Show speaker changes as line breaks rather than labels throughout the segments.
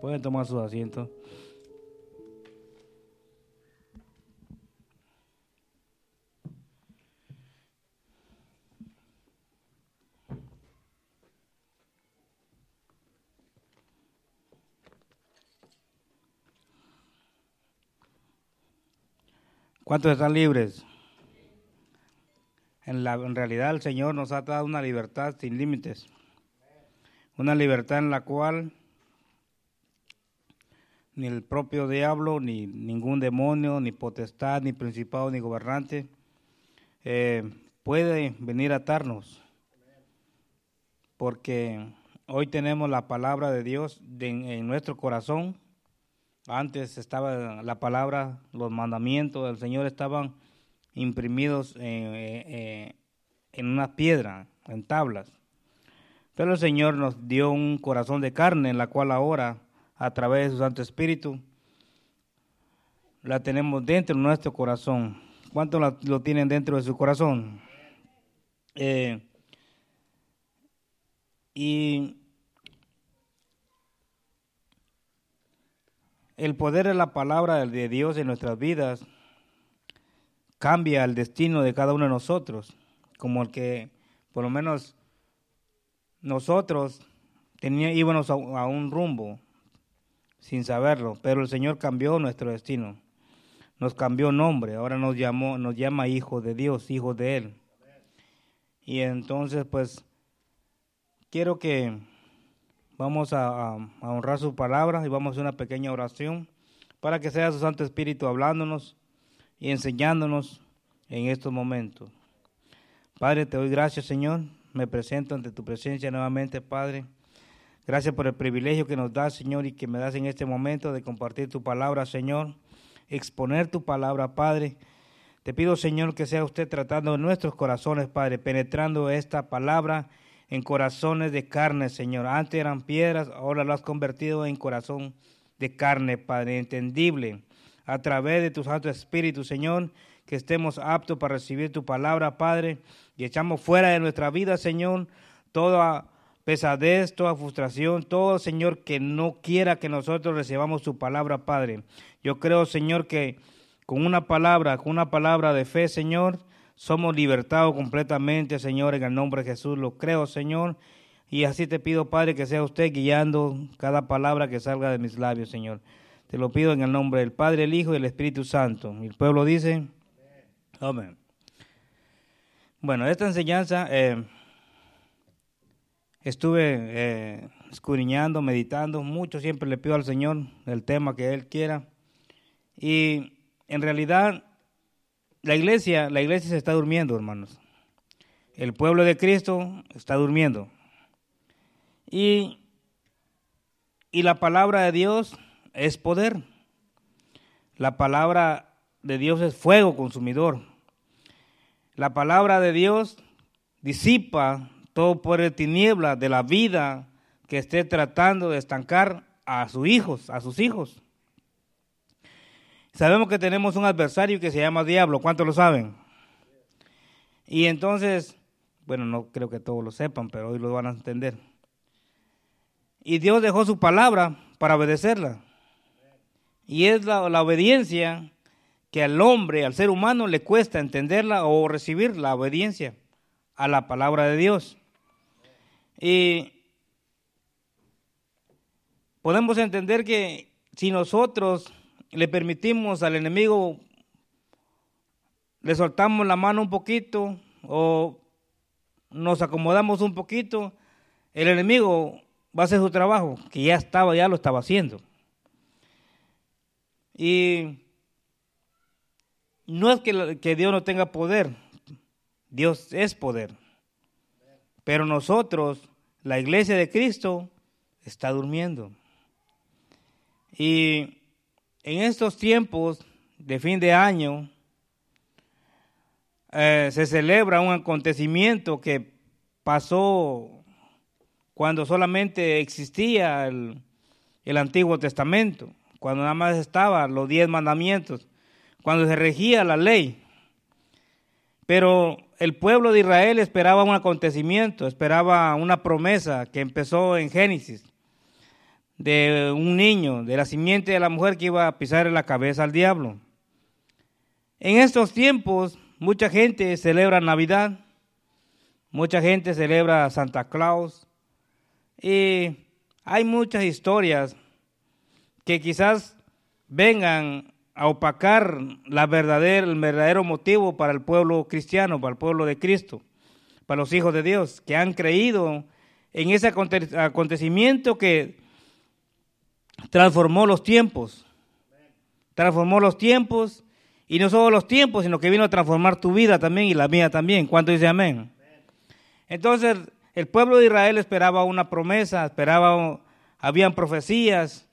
Pueden tomar sus asientos. ¿Cuántos están libres? En, la, en realidad el Señor nos ha dado una libertad sin límites. Una libertad en la cual ni el propio diablo, ni ningún demonio, ni potestad, ni principado, ni gobernante eh, puede venir a atarnos. Porque hoy tenemos la palabra de Dios en nuestro corazón. Antes estaba la palabra, los mandamientos del Señor estaban imprimidos en una piedra, en tablas. Pero el Señor nos dio un corazón de carne en la cual ahora a través de su Santo Espíritu, la tenemos dentro de nuestro corazón. ¿Cuántos lo tienen dentro de su corazón? Eh, y el poder de la palabra de Dios en nuestras vidas cambia el destino de cada uno de nosotros, como el que por lo menos nosotros teníamos, íbamos a un rumbo, sin saberlo, pero el Señor cambió nuestro destino. Nos cambió nombre, ahora nos llamó, nos llama hijo de Dios, hijo de él. Y entonces pues quiero que vamos a, honrar su palabra y vamos a hacer una pequeña oración para que sea su Santo Espíritu hablándonos y enseñándonos en estos momentos. Padre, te doy gracias, Señor. Me presento ante tu presencia nuevamente, Padre. Gracias por el privilegio que nos das, Señor, y que me das en este momento de compartir tu palabra, Señor, exponer tu palabra, Padre. Te pido, Señor, que sea usted tratando nuestros corazones, Padre, penetrando esta palabra en corazones de carne, Señor. Antes eran piedras, ahora lo has convertido en corazón de carne, Padre, entendible. A través de tu Santo Espíritu, Señor, que estemos aptos para recibir tu palabra, Padre, y echamos fuera de nuestra vida, Señor, toda pesadez, toda frustración, todo, Señor, que no quiera que nosotros recibamos su palabra, Padre. Yo creo, Señor, que con una palabra, con una palabra de fe, Señor, somos libertados completamente, Señor, en el nombre de Jesús. Lo creo, Señor. Y así te pido, Padre, que sea usted guiando cada palabra que salga de mis labios, Señor. Te lo pido en el nombre del Padre, el Hijo y el Espíritu Santo. Y el pueblo dice, amén. Bueno, esta enseñanza... Eh, estuve eh, meditando, mucho siempre le pido al Señor el tema que Él quiera. Y en realidad la iglesia, la iglesia se está durmiendo, hermanos. El pueblo de Cristo está durmiendo. Y, y la palabra de Dios es poder. La palabra de Dios es fuego consumidor. La palabra de Dios disipa todo por el tiniebla de la vida que esté tratando de estancar a sus hijos, a sus hijos. Sabemos que tenemos un adversario que se llama diablo, ¿cuántos lo saben? Y entonces, bueno, no creo que todos lo sepan, pero hoy lo van a entender. Y Dios dejó su palabra para obedecerla. Y es la obediencia que al hombre, al ser humano, le cuesta entenderla o recibir la obediencia a la palabra de Dios. Y podemos entender que si nosotros le permitimos al enemigo, le soltamos la mano un poquito o nos acomodamos un poquito, el enemigo va a hacer su trabajo, que ya estaba, ya lo estaba haciendo. Y no es que, que Dios no tenga poder, Dios es poder. Pero nosotros la iglesia de Cristo está durmiendo. Y en estos tiempos de fin de año eh, se celebra un acontecimiento que pasó cuando solamente existía el, el Antiguo Testamento, cuando nada más estaban los diez mandamientos, cuando se regía la ley. Pero el pueblo de Israel esperaba un acontecimiento, esperaba una promesa que empezó en Génesis, de un niño, de la simiente de la mujer que iba a pisar en la cabeza al diablo. En estos tiempos, mucha gente celebra Navidad, mucha gente celebra Santa Claus, y hay muchas historias que quizás vengan a opacar la verdadera, el verdadero motivo para el pueblo cristiano, para el pueblo de Cristo, para los hijos de Dios, que han creído en ese acontecimiento que transformó los tiempos. Transformó los tiempos y no solo los tiempos, sino que vino a transformar tu vida también y la mía también. ¿Cuánto dice amén? Entonces, el pueblo de Israel esperaba una promesa, esperaba, habían profecías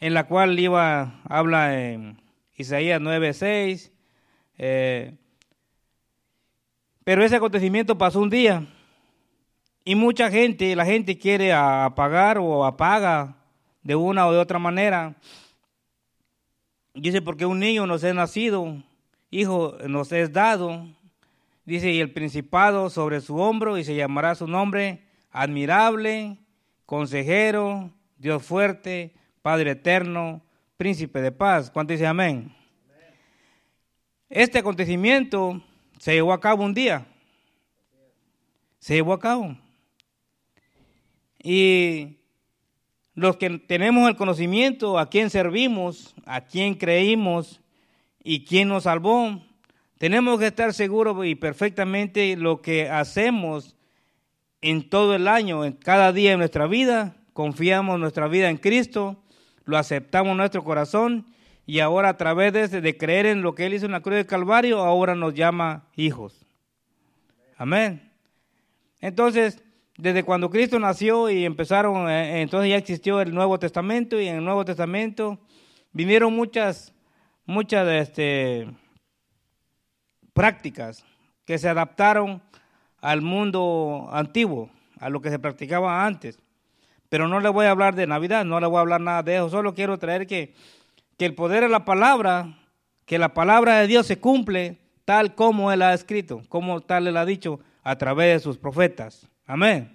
en la cual iba, habla en Isaías 9:6. Eh, pero ese acontecimiento pasó un día y mucha gente, la gente quiere apagar o apaga de una o de otra manera. Dice, porque un niño nos es nacido, hijo nos es dado. Dice, y el principado sobre su hombro, y se llamará su nombre admirable, consejero, Dios fuerte, Padre eterno, príncipe de paz. ¿Cuánto dice amén? Este acontecimiento se llevó a cabo un día. Se llevó a cabo. Y los que tenemos el conocimiento, a quién servimos, a quién creímos y quién nos salvó, tenemos que estar seguros y perfectamente lo que hacemos en todo el año, en cada día de nuestra vida, confiamos nuestra vida en Cristo, lo aceptamos en nuestro corazón y ahora a través de, de creer en lo que Él hizo en la cruz del Calvario, ahora nos llama hijos. Amén. Entonces, desde cuando Cristo nació y empezaron, eh, entonces ya existió el Nuevo Testamento y en el Nuevo Testamento vinieron muchas, muchas este, prácticas que se adaptaron al mundo antiguo, a lo que se practicaba antes. Pero no le voy a hablar de Navidad, no le voy a hablar nada de eso, solo quiero traer que, que el poder de la palabra, que la palabra de Dios se cumple tal como Él ha escrito, como tal Él ha dicho a través de sus profetas. Amén.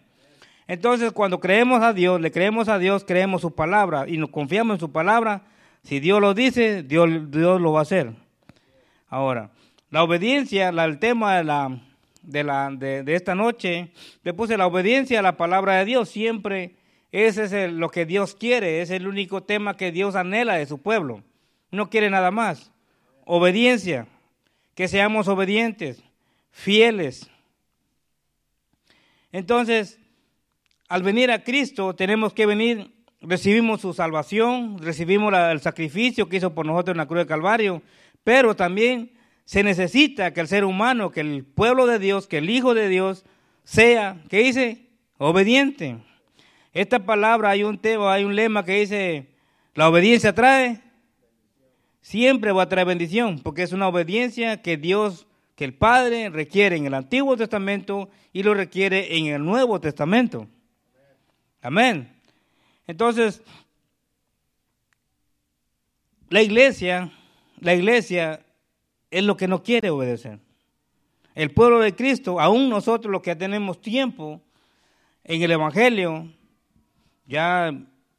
Entonces, cuando creemos a Dios, le creemos a Dios, creemos su palabra y nos confiamos en su palabra, si Dios lo dice, Dios, Dios lo va a hacer. Ahora, la obediencia, el tema de, la, de, la, de, esta noche, le puse la obediencia a la palabra de Dios. Siempre ese es lo que Dios quiere, es el único tema que Dios anhela de su pueblo. No quiere nada más. Obediencia, que seamos obedientes, fieles, entonces, al venir a Cristo tenemos que venir, recibimos su salvación, recibimos el sacrificio que hizo por nosotros en la cruz de Calvario, pero también se necesita que el ser humano, que el pueblo de Dios, que el Hijo de Dios sea, ¿qué dice? Obediente. Esta palabra hay un tema, hay un lema que dice, la obediencia trae, siempre va a traer bendición, porque es una obediencia que Dios que el Padre requiere en el Antiguo Testamento y lo requiere en el Nuevo Testamento. Amén. Entonces, la iglesia, la iglesia es lo que no quiere obedecer. El pueblo de Cristo, aún nosotros los que tenemos tiempo en el Evangelio, ya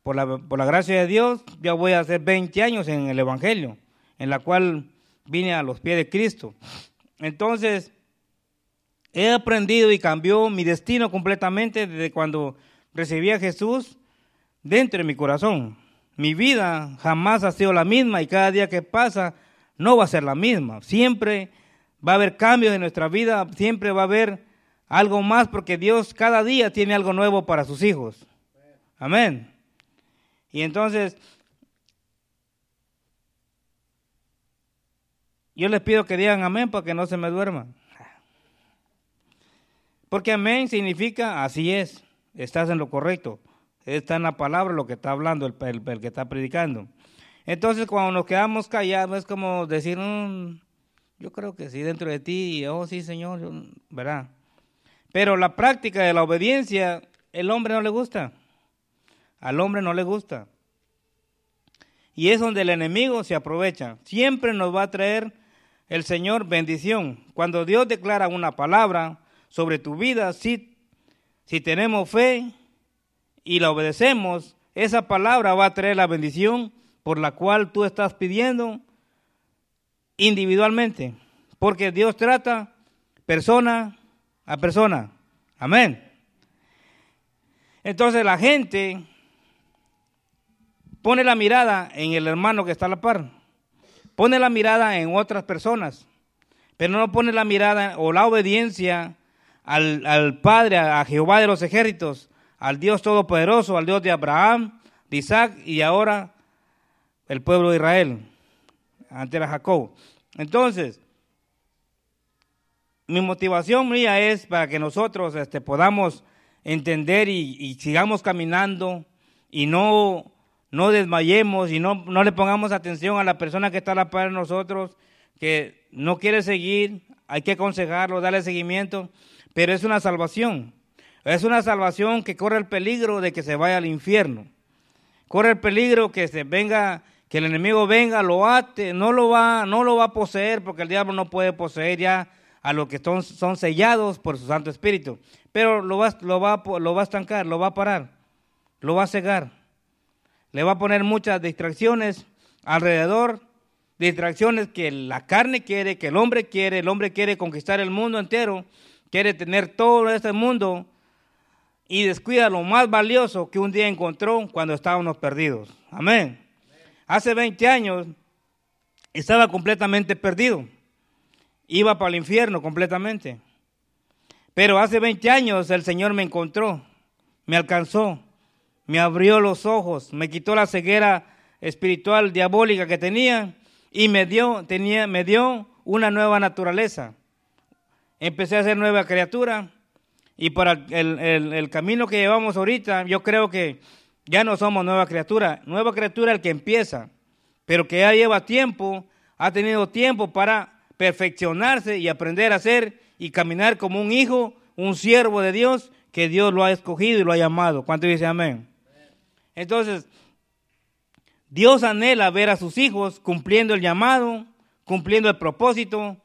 por la, por la gracia de Dios, ya voy a hacer 20 años en el Evangelio, en la cual vine a los pies de Cristo. Entonces, he aprendido y cambió mi destino completamente desde cuando recibí a Jesús dentro de mi corazón. Mi vida jamás ha sido la misma y cada día que pasa no va a ser la misma. Siempre va a haber cambios en nuestra vida, siempre va a haber algo más porque Dios cada día tiene algo nuevo para sus hijos. Amén. Y entonces Yo les pido que digan amén para que no se me duerman. Porque amén significa así es, estás en lo correcto. Está en la palabra lo que está hablando el, que está predicando. Entonces cuando nos quedamos callados es como decir, mm, yo creo que sí, dentro de ti, oh sí Señor, ¿verdad? Pero la práctica de la obediencia, el hombre no le gusta. Al hombre no le gusta. Y es donde el enemigo se aprovecha. Siempre nos va a traer el Señor bendición. Cuando Dios declara una palabra sobre tu vida, si, si tenemos fe y la obedecemos, esa palabra va a traer la bendición por la cual tú estás pidiendo individualmente. Porque Dios trata persona a persona. Amén. Entonces la gente pone la mirada en el hermano que está a la par. Pone la mirada en otras personas. Pero no pone la mirada o la obediencia al, al Padre, a Jehová de los ejércitos, al Dios Todopoderoso, al Dios de Abraham, de Isaac y ahora el pueblo de Israel, ante era Jacob. Entonces, mi motivación mía es para que nosotros este, podamos entender y, sigamos caminando y no, no desmayemos y no, no le pongamos atención a la persona que está a la par de nosotros, que no quiere seguir, hay que aconsejarlo, darle seguimiento, pero es una salvación. Es una salvación que corre el peligro de que se vaya al infierno. Corre el peligro que se venga, que el enemigo venga, lo ate, no lo va, no lo va a poseer, porque el diablo no puede poseer ya a los que son, son sellados por su Santo Espíritu. Pero lo va, lo, va, lo va a estancar, lo va a parar, lo va a cegar. Le va a poner muchas distracciones alrededor, distracciones que la carne quiere, que el hombre quiere, el hombre quiere conquistar el mundo entero, quiere tener todo este mundo y descuida lo más valioso que un día encontró cuando estábamos perdidos. Amén. Hace 20 años estaba completamente perdido. Iba para el infierno completamente. Pero hace 20 años el Señor me encontró, me alcanzó, me abrió los ojos, me quitó la ceguera espiritual diabólica que tenía y me dio, tenía, me dio una nueva naturaleza. Empecé a ser nueva criatura y para el, camino que llevamos ahorita, yo creo que ya no somos nueva criatura. Nueva criatura el que empieza, pero que ya lleva tiempo, ha tenido tiempo para perfeccionarse y aprender a ser y caminar como un hijo, un siervo de Dios, que Dios lo ha escogido y lo ha llamado. ¿Cuánto dice amén? Entonces, Dios anhela ver a sus hijos cumpliendo el llamado, cumpliendo el propósito,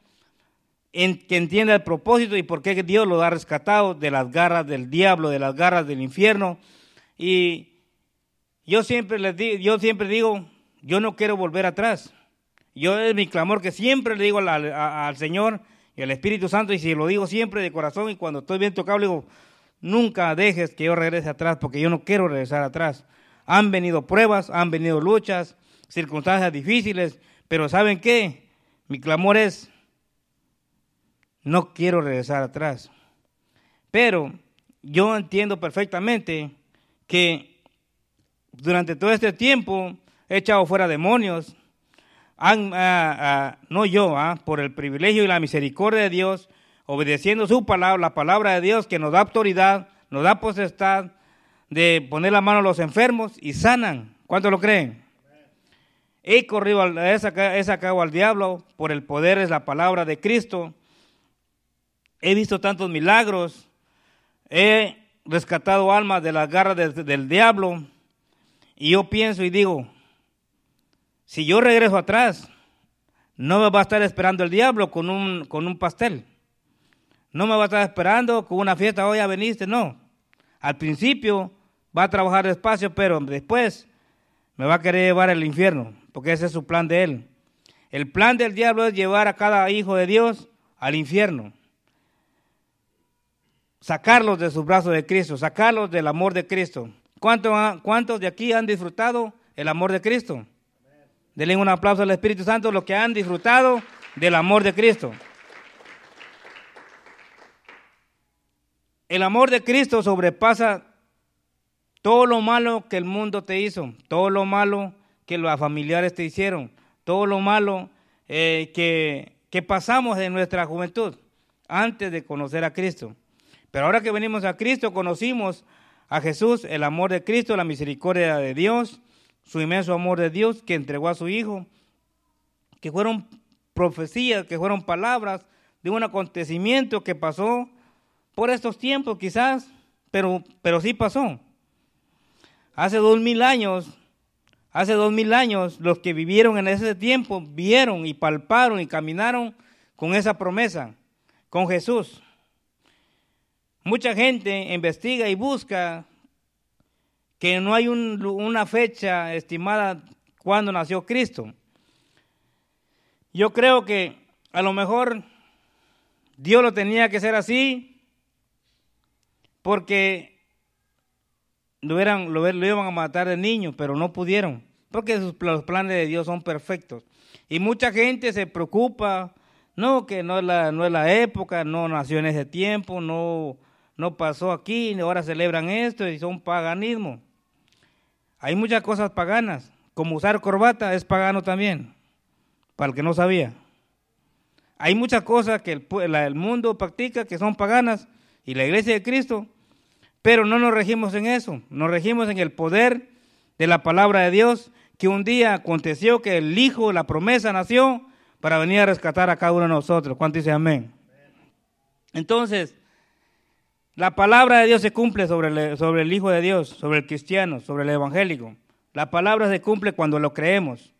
que entienda el propósito y por qué Dios lo ha rescatado de las garras del diablo, de las garras del infierno. Y yo siempre les digo, yo siempre digo, yo no quiero volver atrás. Yo es mi clamor que siempre le digo al, Señor y al Espíritu Santo, y si lo digo siempre de corazón, y cuando estoy bien tocado, digo, nunca dejes que yo regrese atrás, porque yo no quiero regresar atrás. Han venido pruebas, han venido luchas, circunstancias difíciles, pero ¿saben qué? Mi clamor es, no quiero regresar atrás. Pero yo entiendo perfectamente que durante todo este tiempo he echado fuera demonios, han, ah, ah, no yo, ah, por el privilegio y la misericordia de Dios, obedeciendo su palabra, la palabra de Dios que nos da autoridad, nos da potestad de poner la mano a los enfermos y sanan. ¿Cuántos lo creen? He corrido, he sacado al diablo por el poder, es la palabra de Cristo he visto tantos milagros, he rescatado almas de las garras del diablo, y yo pienso y digo, si yo regreso atrás, no me va a estar esperando el diablo con un, con un pastel. No me va a estar esperando con una fiesta, hoy ya veniste, no. Al principio va a trabajar despacio, pero después me va a querer llevar al infierno, porque ese es su plan de él. El plan del diablo es llevar a cada hijo de Dios al infierno sacarlos de sus brazos de Cristo, sacarlos del amor de Cristo. ¿Cuántos, ¿Cuántos de aquí han disfrutado el amor de Cristo? Denle un aplauso al Espíritu Santo, los que han disfrutado del amor de Cristo. El amor de Cristo sobrepasa todo lo malo que el mundo te hizo, todo lo malo que los familiares te hicieron, todo lo malo eh, que, que pasamos en nuestra juventud antes de conocer a Cristo. Pero ahora que venimos a Cristo, conocimos a Jesús, el amor de Cristo, la misericordia de Dios, su inmenso amor de Dios que entregó a su Hijo, que fueron profecías, que fueron palabras de un acontecimiento que pasó por estos tiempos quizás, pero, pero sí pasó. Hace dos mil años, hace dos mil años, los que vivieron en ese tiempo vieron y palparon y caminaron con esa promesa, con Jesús. Mucha gente investiga y busca que no hay una fecha estimada cuando nació Cristo. Yo creo que a lo mejor Dios lo tenía que hacer así porque lo, eran, lo, iban a matar de niño, pero no pudieron, porque los planes de Dios son perfectos. Y mucha gente se preocupa, no, que no es la, no es la época, no nació en ese tiempo, no, no pasó aquí, ahora celebran esto y son paganismo. Hay muchas cosas paganas, como usar corbata es pagano también, para el que no sabía. Hay muchas cosas que el mundo practica que son paganas y la iglesia de Cristo, pero no nos regimos en eso, nos regimos en el poder de la palabra de Dios, que un día aconteció que el Hijo, la promesa nació para venir a rescatar a cada uno de nosotros. ¿Cuánto dice amén? Entonces, la palabra de Dios se cumple sobre el, Hijo de Dios, sobre el cristiano, sobre el evangélico. La palabra se cumple cuando lo creemos.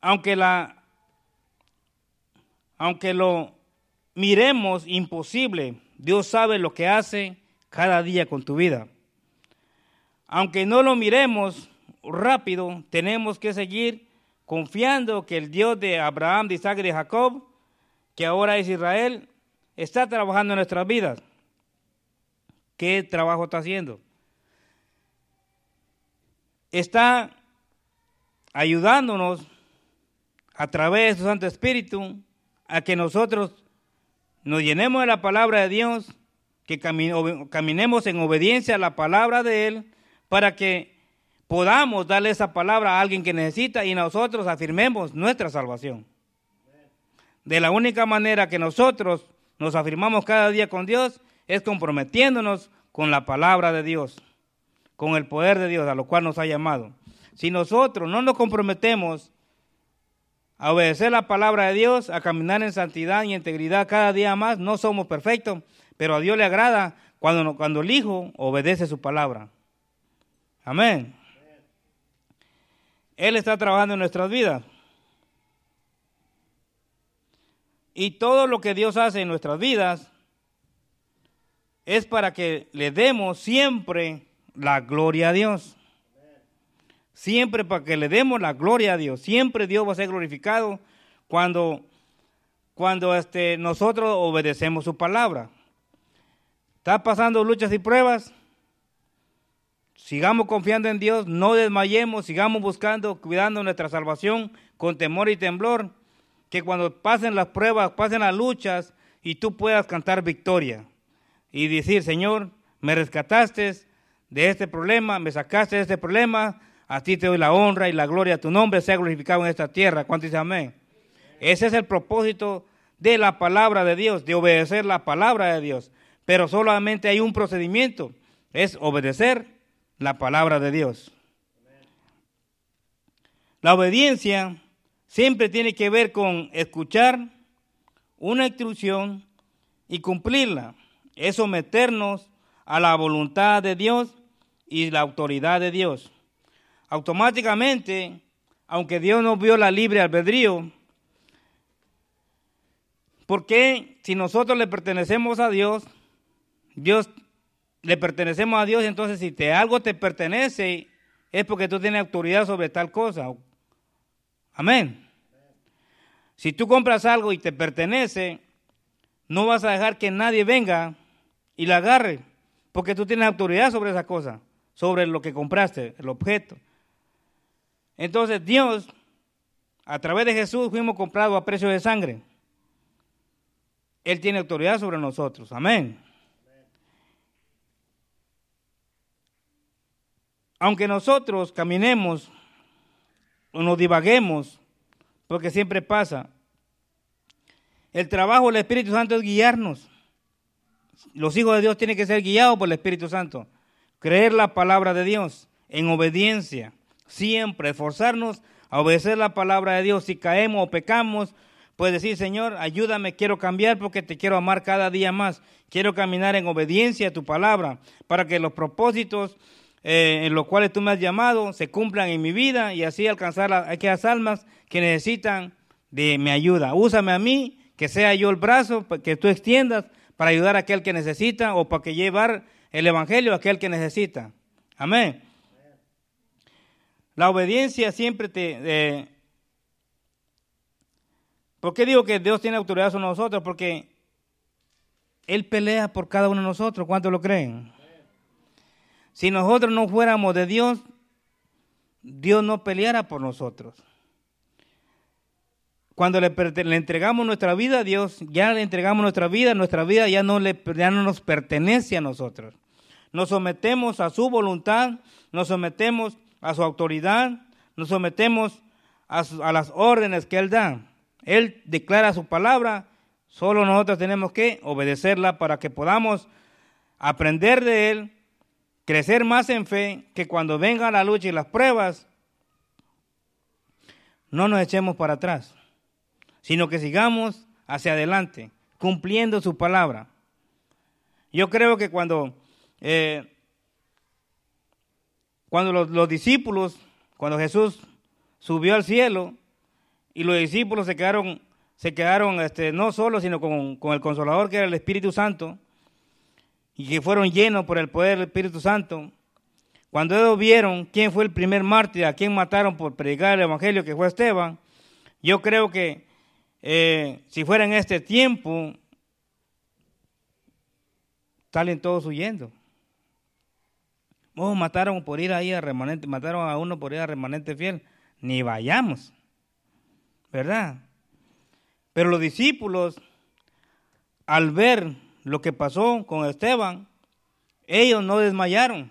Aunque, la, aunque lo miremos imposible, Dios sabe lo que hace cada día con tu vida. Aunque no lo miremos rápido, tenemos que seguir confiando que el Dios de Abraham, de Isaac y de Jacob, que ahora es Israel, está trabajando en nuestras vidas. ¿Qué trabajo está haciendo? Está ayudándonos a través de su Santo Espíritu a que nosotros nos llenemos de la palabra de Dios, que caminemos en obediencia a la palabra de Él, para que podamos darle esa palabra a alguien que necesita y nosotros afirmemos nuestra salvación. De la única manera que nosotros nos afirmamos cada día con Dios es comprometiéndonos con la palabra de Dios, con el poder de Dios a lo cual nos ha llamado. Si nosotros no nos comprometemos a obedecer la palabra de Dios, a caminar en santidad y integridad cada día más, no somos perfectos, pero a Dios le agrada cuando, cuando el Hijo obedece su palabra. Amén. Él está trabajando en nuestras vidas. Y todo lo que Dios hace en nuestras vidas es para que le demos siempre la gloria a Dios. Siempre para que le demos la gloria a Dios. Siempre Dios va a ser glorificado cuando, cuando este, nosotros obedecemos su palabra. ¿Está pasando luchas y pruebas? Sigamos confiando en Dios, no desmayemos, sigamos buscando, cuidando nuestra salvación con temor y temblor que cuando pasen las pruebas, pasen las luchas y tú puedas cantar victoria y decir, Señor, me rescataste de este problema, me sacaste de este problema, a ti te doy la honra y la gloria, tu nombre sea glorificado en esta tierra. ¿Cuánto dice amén? Ese es el propósito de la palabra de Dios, de obedecer la palabra de Dios. Pero solamente hay un procedimiento, es obedecer la palabra de Dios. La obediencia siempre tiene que ver con escuchar una instrucción y cumplirla. Es someternos a la voluntad de Dios y la autoridad de Dios. Automáticamente, aunque Dios nos vio la libre albedrío, porque si nosotros le pertenecemos a Dios, Dios le pertenecemos a Dios, entonces si te, algo te pertenece, es porque tú tienes autoridad sobre tal cosa. Amén. Si tú compras algo y te pertenece, no vas a dejar que nadie venga y la agarre, porque tú tienes autoridad sobre esa cosa, sobre lo que compraste, el objeto. Entonces Dios, a través de Jesús, fuimos comprados a precio de sangre. Él tiene autoridad sobre nosotros. Amén. Aunque nosotros caminemos o nos divaguemos porque siempre pasa. El trabajo del Espíritu Santo es guiarnos. Los hijos de Dios tienen que ser guiados por el Espíritu Santo. Creer la palabra de Dios en obediencia. Siempre esforzarnos a obedecer la palabra de Dios. Si caemos o pecamos, pues decir, Señor, ayúdame, quiero cambiar porque te quiero amar cada día más. Quiero caminar en obediencia a tu palabra para que los propósitos eh, en los cuales tú me has llamado se cumplan en mi vida y así alcanzar a aquellas almas que necesitan de mi ayuda. Úsame a mí, que sea yo el brazo que tú extiendas para ayudar a aquel que necesita o para que llevar el evangelio a aquel que necesita. Amén. La obediencia siempre te... Eh, ¿Por qué digo que Dios tiene autoridad sobre nosotros? Porque Él pelea por cada uno de nosotros. ¿Cuántos lo creen? Si nosotros no fuéramos de Dios, Dios no peleara por nosotros. Cuando le, entregamos nuestra vida a Dios, ya le entregamos nuestra vida, nuestra vida ya no, le, ya no nos pertenece a nosotros. Nos sometemos a su voluntad, nos sometemos a su autoridad, nos sometemos a, las órdenes que Él da. Él declara su palabra, solo nosotros tenemos que obedecerla para que podamos aprender de Él, crecer más en fe, que cuando venga la lucha y las pruebas, no nos echemos para atrás sino que sigamos hacia adelante, cumpliendo su palabra. Yo creo que cuando, eh, cuando los, discípulos, cuando Jesús subió al cielo y los discípulos se quedaron, se quedaron este, no solo, sino con, con el consolador que era el Espíritu Santo, y que fueron llenos por el poder del Espíritu Santo, cuando ellos vieron quién fue el primer mártir, a quién mataron por predicar el Evangelio, que fue Esteban, yo creo que eh, si fuera en este tiempo, salen todos huyendo. Oh, mataron por ir ahí a remanente, mataron a uno por ir a remanente fiel. Ni vayamos, ¿verdad? Pero los discípulos, al ver lo que pasó con Esteban, ellos no desmayaron.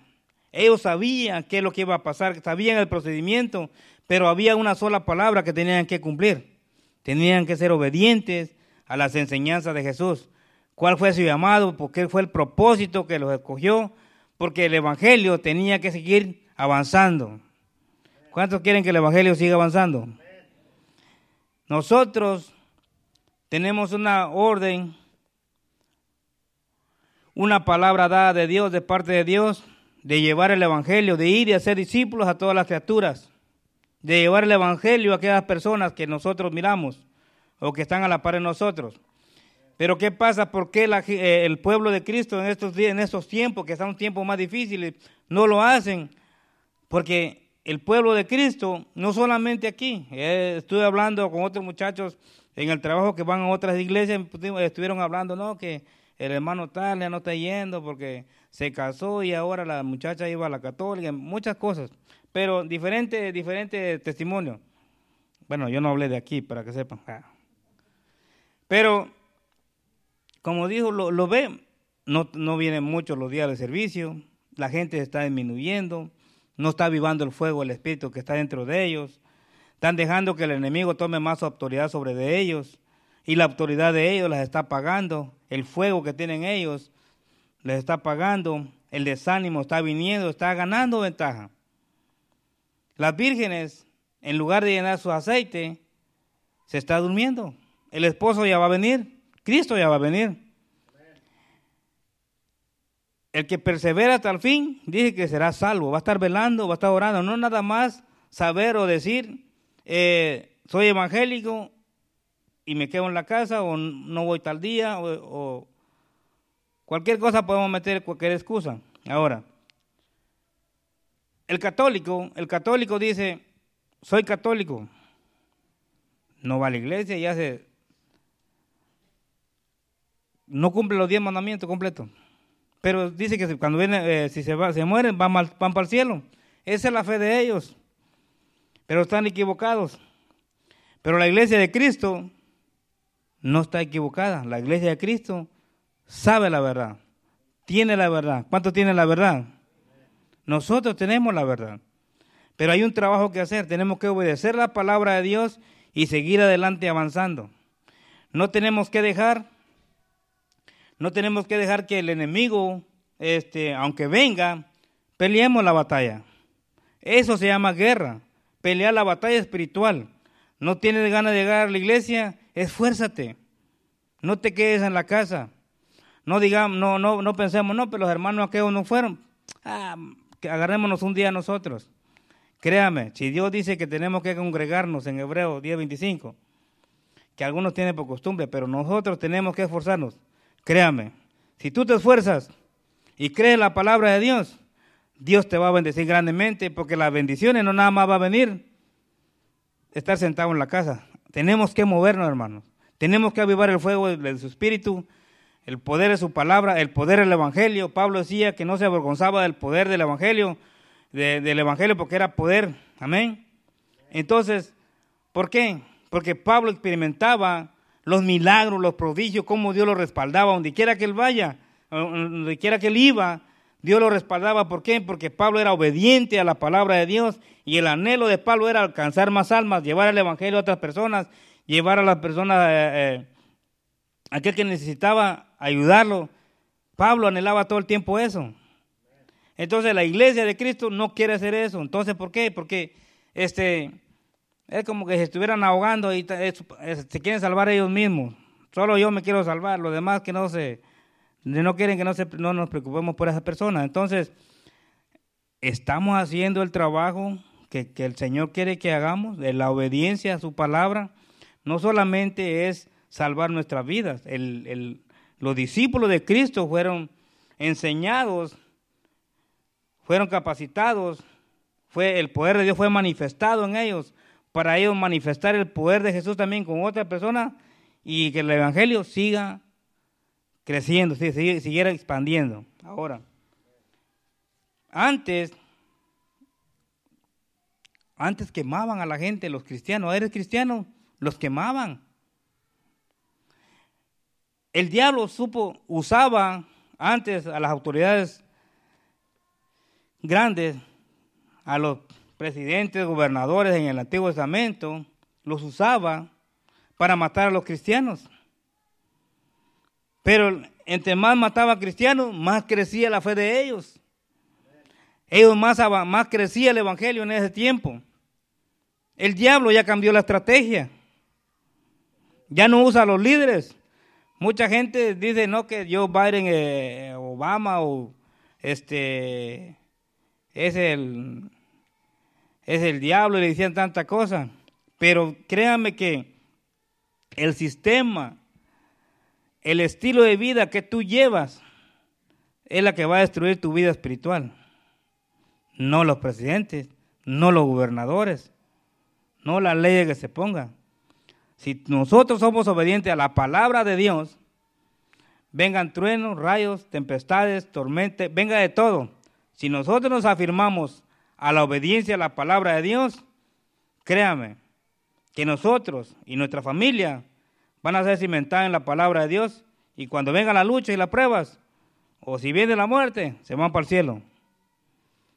Ellos sabían qué es lo que iba a pasar, sabían el procedimiento, pero había una sola palabra que tenían que cumplir. Tenían que ser obedientes a las enseñanzas de Jesús. ¿Cuál fue su llamado? ¿Por qué fue el propósito que los escogió? Porque el Evangelio tenía que seguir avanzando. ¿Cuántos quieren que el Evangelio siga avanzando? Nosotros tenemos una orden, una palabra dada de Dios, de parte de Dios, de llevar el Evangelio, de ir y hacer discípulos a todas las criaturas de llevar el Evangelio a aquellas personas que nosotros miramos o que están a la par de nosotros. Pero ¿qué pasa? ¿Por qué eh, el pueblo de Cristo en estos, días, en estos tiempos, que son tiempos más difíciles, no lo hacen? Porque el pueblo de Cristo, no solamente aquí, eh, estuve hablando con otros muchachos en el trabajo que van a otras iglesias, estuvieron hablando, no, que el hermano tal ya no está yendo porque se casó y ahora la muchacha iba a la católica, muchas cosas pero diferente, diferente testimonio. Bueno, yo no hablé de aquí, para que sepan. Ah. Pero, como dijo, lo, ve, no, no vienen muchos los días de servicio, la gente está disminuyendo, no está vivando el fuego, el espíritu que está dentro de ellos, están dejando que el enemigo tome más autoridad sobre de ellos, y la autoridad de ellos las está pagando, el fuego que tienen ellos les está pagando, el desánimo está viniendo, está ganando ventaja. Las vírgenes, en lugar de llenar su aceite, se está durmiendo. El esposo ya va a venir, Cristo ya va a venir. El que persevera hasta el fin, dice que será salvo, va a estar velando, va a estar orando, no nada más saber o decir, eh, soy evangélico y me quedo en la casa o no voy tal día o, o cualquier cosa podemos meter cualquier excusa. Ahora, el católico, el católico dice, soy católico. No va a la iglesia y hace... No cumple los diez mandamientos completos. Pero dice que cuando viene, eh, si se, va, se mueren, van, van para el cielo. Esa es la fe de ellos. Pero están equivocados. Pero la iglesia de Cristo no está equivocada. La iglesia de Cristo sabe la verdad. Tiene la verdad. ¿Cuánto tiene la verdad? Nosotros tenemos la verdad. Pero hay un trabajo que hacer. Tenemos que obedecer la palabra de Dios y seguir adelante avanzando. No tenemos que dejar, no tenemos que dejar que el enemigo, este, aunque venga, peleemos la batalla. Eso se llama guerra, pelear la batalla espiritual. No tienes ganas de llegar a la iglesia, esfuérzate. No te quedes en la casa. No digamos, no, no, no pensemos, no, pero los hermanos aquellos no fueron. Ah, agarrémonos un día nosotros. Créame, si Dios dice que tenemos que congregarnos en Hebreo 10:25, que algunos tienen por costumbre, pero nosotros tenemos que esforzarnos. Créame, si tú te esfuerzas y crees la palabra de Dios, Dios te va a bendecir grandemente porque las bendiciones no nada más va a venir estar sentado en la casa. Tenemos que movernos, hermanos. Tenemos que avivar el fuego de su espíritu, el poder de su palabra, el poder del evangelio. Pablo decía que no se avergonzaba del poder del evangelio, del evangelio porque era poder. Amén. Entonces, ¿por qué? Porque Pablo experimentaba los milagros, los prodigios, cómo Dios lo respaldaba, donde quiera que él vaya, donde quiera que él iba, Dios lo respaldaba. ¿Por qué? Porque Pablo era obediente a la palabra de Dios y el anhelo de Pablo era alcanzar más almas, llevar el evangelio a otras personas, llevar a las personas, eh, eh, aquel que necesitaba ayudarlo. Pablo anhelaba todo el tiempo eso. Entonces la iglesia de Cristo no quiere hacer eso. Entonces, ¿por qué? Porque este, es como que se estuvieran ahogando y se quieren salvar ellos mismos. Solo yo me quiero salvar, los demás que no se, no quieren que no, se, no nos preocupemos por esas personas. Entonces, estamos haciendo el trabajo que, el Señor quiere que hagamos, de la obediencia a su palabra. No solamente es salvar nuestras vidas. los discípulos de Cristo fueron enseñados, fueron capacitados, fue, el poder de Dios fue manifestado en ellos para ellos manifestar el poder de Jesús también con otra persona y que el Evangelio siga creciendo, siguiera expandiendo. Ahora, antes, antes quemaban a la gente, los cristianos, ¿eres cristiano? Los quemaban. El diablo supo, usaba antes a las autoridades grandes, a los presidentes, gobernadores en el Antiguo Testamento, los usaba para matar a los cristianos. Pero entre más mataba a cristianos, más crecía la fe de ellos. Ellos más, más crecía el evangelio en ese tiempo. El diablo ya cambió la estrategia. Ya no usa a los líderes. Mucha gente dice no que Joe Biden, eh, Obama o este es el es el diablo y le decían tanta cosa. Pero créanme que el sistema el estilo de vida que tú llevas es la que va a destruir tu vida espiritual. No los presidentes, no los gobernadores, no las leyes que se pongan. Si nosotros somos obedientes a la palabra de Dios, vengan truenos, rayos, tempestades, tormentas, venga de todo. Si nosotros nos afirmamos a la obediencia a la palabra de Dios, créame que nosotros y nuestra familia van a ser cimentadas en la palabra de Dios y cuando venga la lucha y las pruebas, o si viene la muerte, se van para el cielo.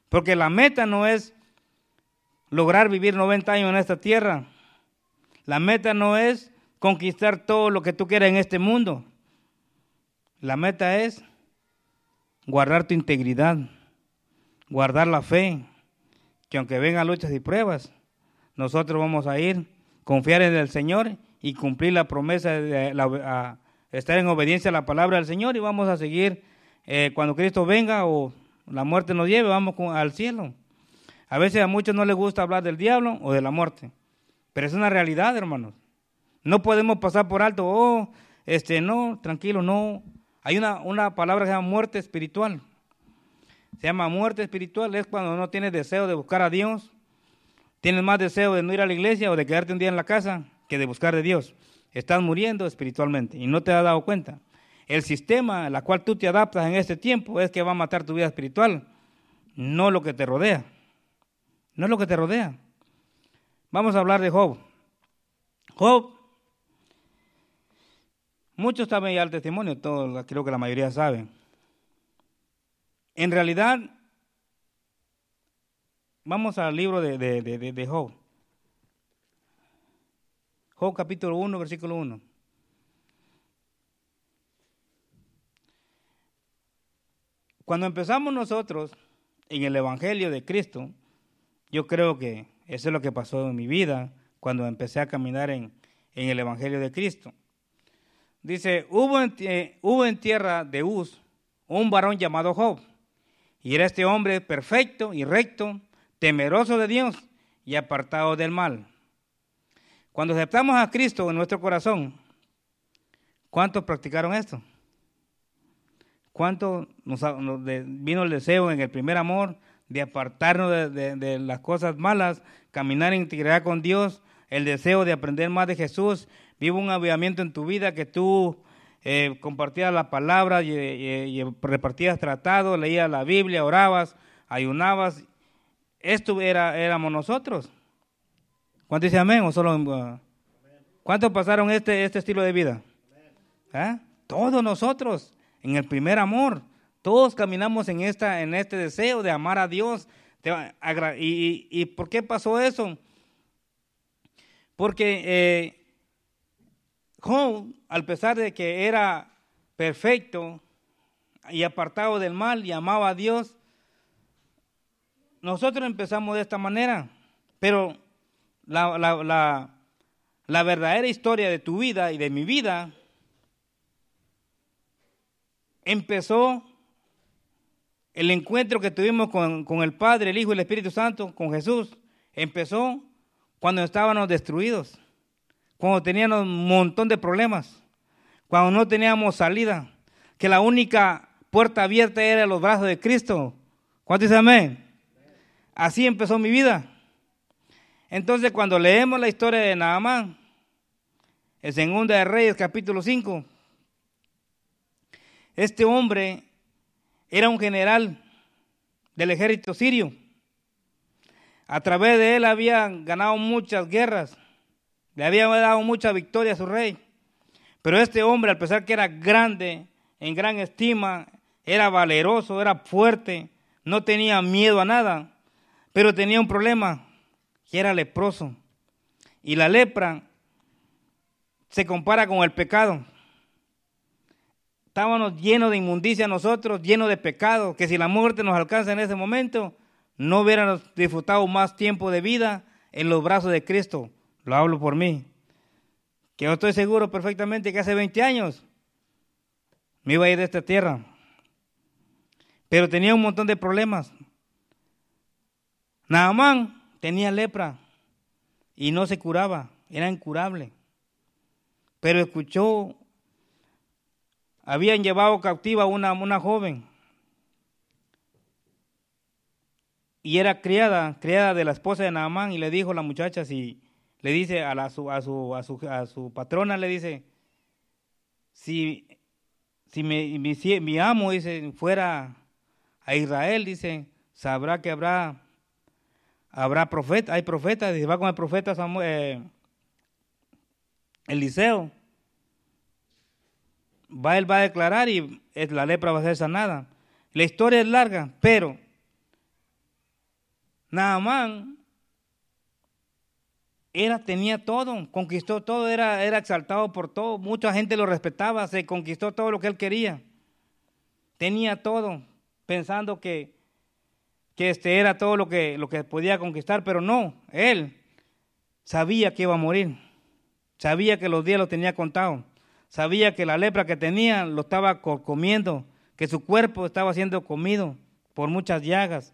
Porque la meta no es lograr vivir 90 años en esta tierra. La meta no es conquistar todo lo que tú quieras en este mundo. La meta es guardar tu integridad, guardar la fe, que aunque vengan luchas y pruebas, nosotros vamos a ir, confiar en el Señor y cumplir la promesa de estar en obediencia a la palabra del Señor y vamos a seguir eh, cuando Cristo venga o la muerte nos lleve, vamos al cielo. A veces a muchos no les gusta hablar del diablo o de la muerte, pero es una realidad, hermanos. No podemos pasar por alto, oh, este, no, tranquilo, no. Hay una, una palabra que se llama muerte espiritual. Se llama muerte espiritual, es cuando no tienes deseo de buscar a Dios, tienes más deseo de no ir a la iglesia o de quedarte un día en la casa que de buscar de Dios. Estás muriendo espiritualmente y no te has dado cuenta. El sistema al cual tú te adaptas en este tiempo es que va a matar tu vida espiritual, no lo que te rodea. No es lo que te rodea. Vamos a hablar de Job. Job, muchos saben ya el testimonio, todos, creo que la mayoría saben. En realidad, vamos al libro de, de, de, de Job. Job capítulo 1, versículo 1. Cuando empezamos nosotros en el Evangelio de Cristo, yo creo que eso es lo que pasó en mi vida cuando empecé a caminar en, en el Evangelio de Cristo. Dice, hubo en, hubo en tierra de Uz un varón llamado Job, y era este hombre perfecto y recto, temeroso de Dios y apartado del mal. Cuando aceptamos a Cristo en nuestro corazón, ¿cuántos practicaron esto? ¿Cuánto nos, vino el deseo en el primer amor de apartarnos de las cosas malas, caminar en integridad con Dios, el deseo de aprender más de Jesús. Vive un avivamiento en tu vida que tú eh, compartías la palabra y, y- y repartías tratados, leías la Biblia, orabas, ayunabas. Esto era, éramos nosotros. ¿Cuántos dicen amén o solo? uh, ¿Cuántos pasaron este, este estilo de vida? ¿Ah? Todos nosotros, en el primer amor, todos caminamos en, esta, en este deseo de amar a Dios. ¿Y, y, por qué pasó eso? Porque eh, al pesar de que era perfecto y apartado del mal y amaba a Dios, nosotros empezamos de esta manera, pero la, la- la- la verdadera historia de tu vida y de mi vida empezó el encuentro que tuvimos con, con el Padre, el Hijo y el Espíritu Santo, con Jesús, empezó cuando estábamos destruidos, cuando teníamos un montón de problemas, cuando no teníamos salida, que la única puerta abierta era los brazos de Cristo. ¿Cuánto dice amén? Así empezó mi vida. Entonces, cuando leemos la historia de Naamán, en Segunda de Reyes, capítulo 5, este hombre era un general del ejército sirio. A través de él había ganado muchas guerras, le había dado mucha victoria a su rey. Pero este hombre, al pesar que era grande, en gran estima, era valeroso, era fuerte, no tenía miedo a nada, pero tenía un problema, que era leproso. Y la lepra se compara con el pecado. Estábamos llenos de inmundicia nosotros, llenos de pecado, que si la muerte nos alcanza en ese momento, no hubiéramos disfrutado más tiempo de vida en los brazos de Cristo. Lo hablo por mí. Que yo estoy seguro perfectamente que hace 20 años me iba a ir de esta tierra. Pero tenía un montón de problemas. Naamán tenía lepra y no se curaba, era incurable. Pero escuchó, habían llevado cautiva a una, una joven y era criada, criada de la esposa de Naamán y le dijo la muchacha si le dice a, su, a, su, a, su, a su patrona le dice si si mi, amo dice fuera a Israel dice sabrá que habrá habrá profeta hay profetas dice va con el profeta Samuel, eh, Eliseo. Va él va a declarar y la lepra va a ser sanada. La historia es larga pero Naamán era, tenía todo, conquistó todo, era, era exaltado por todo, mucha gente lo respetaba, se conquistó todo lo que él quería. Tenía todo, pensando que, que este era todo lo que, lo que podía conquistar, pero no, él sabía que iba a morir, sabía que los días los tenía contados, sabía que la lepra que tenía lo estaba co- comiendo, que su cuerpo estaba siendo comido por muchas llagas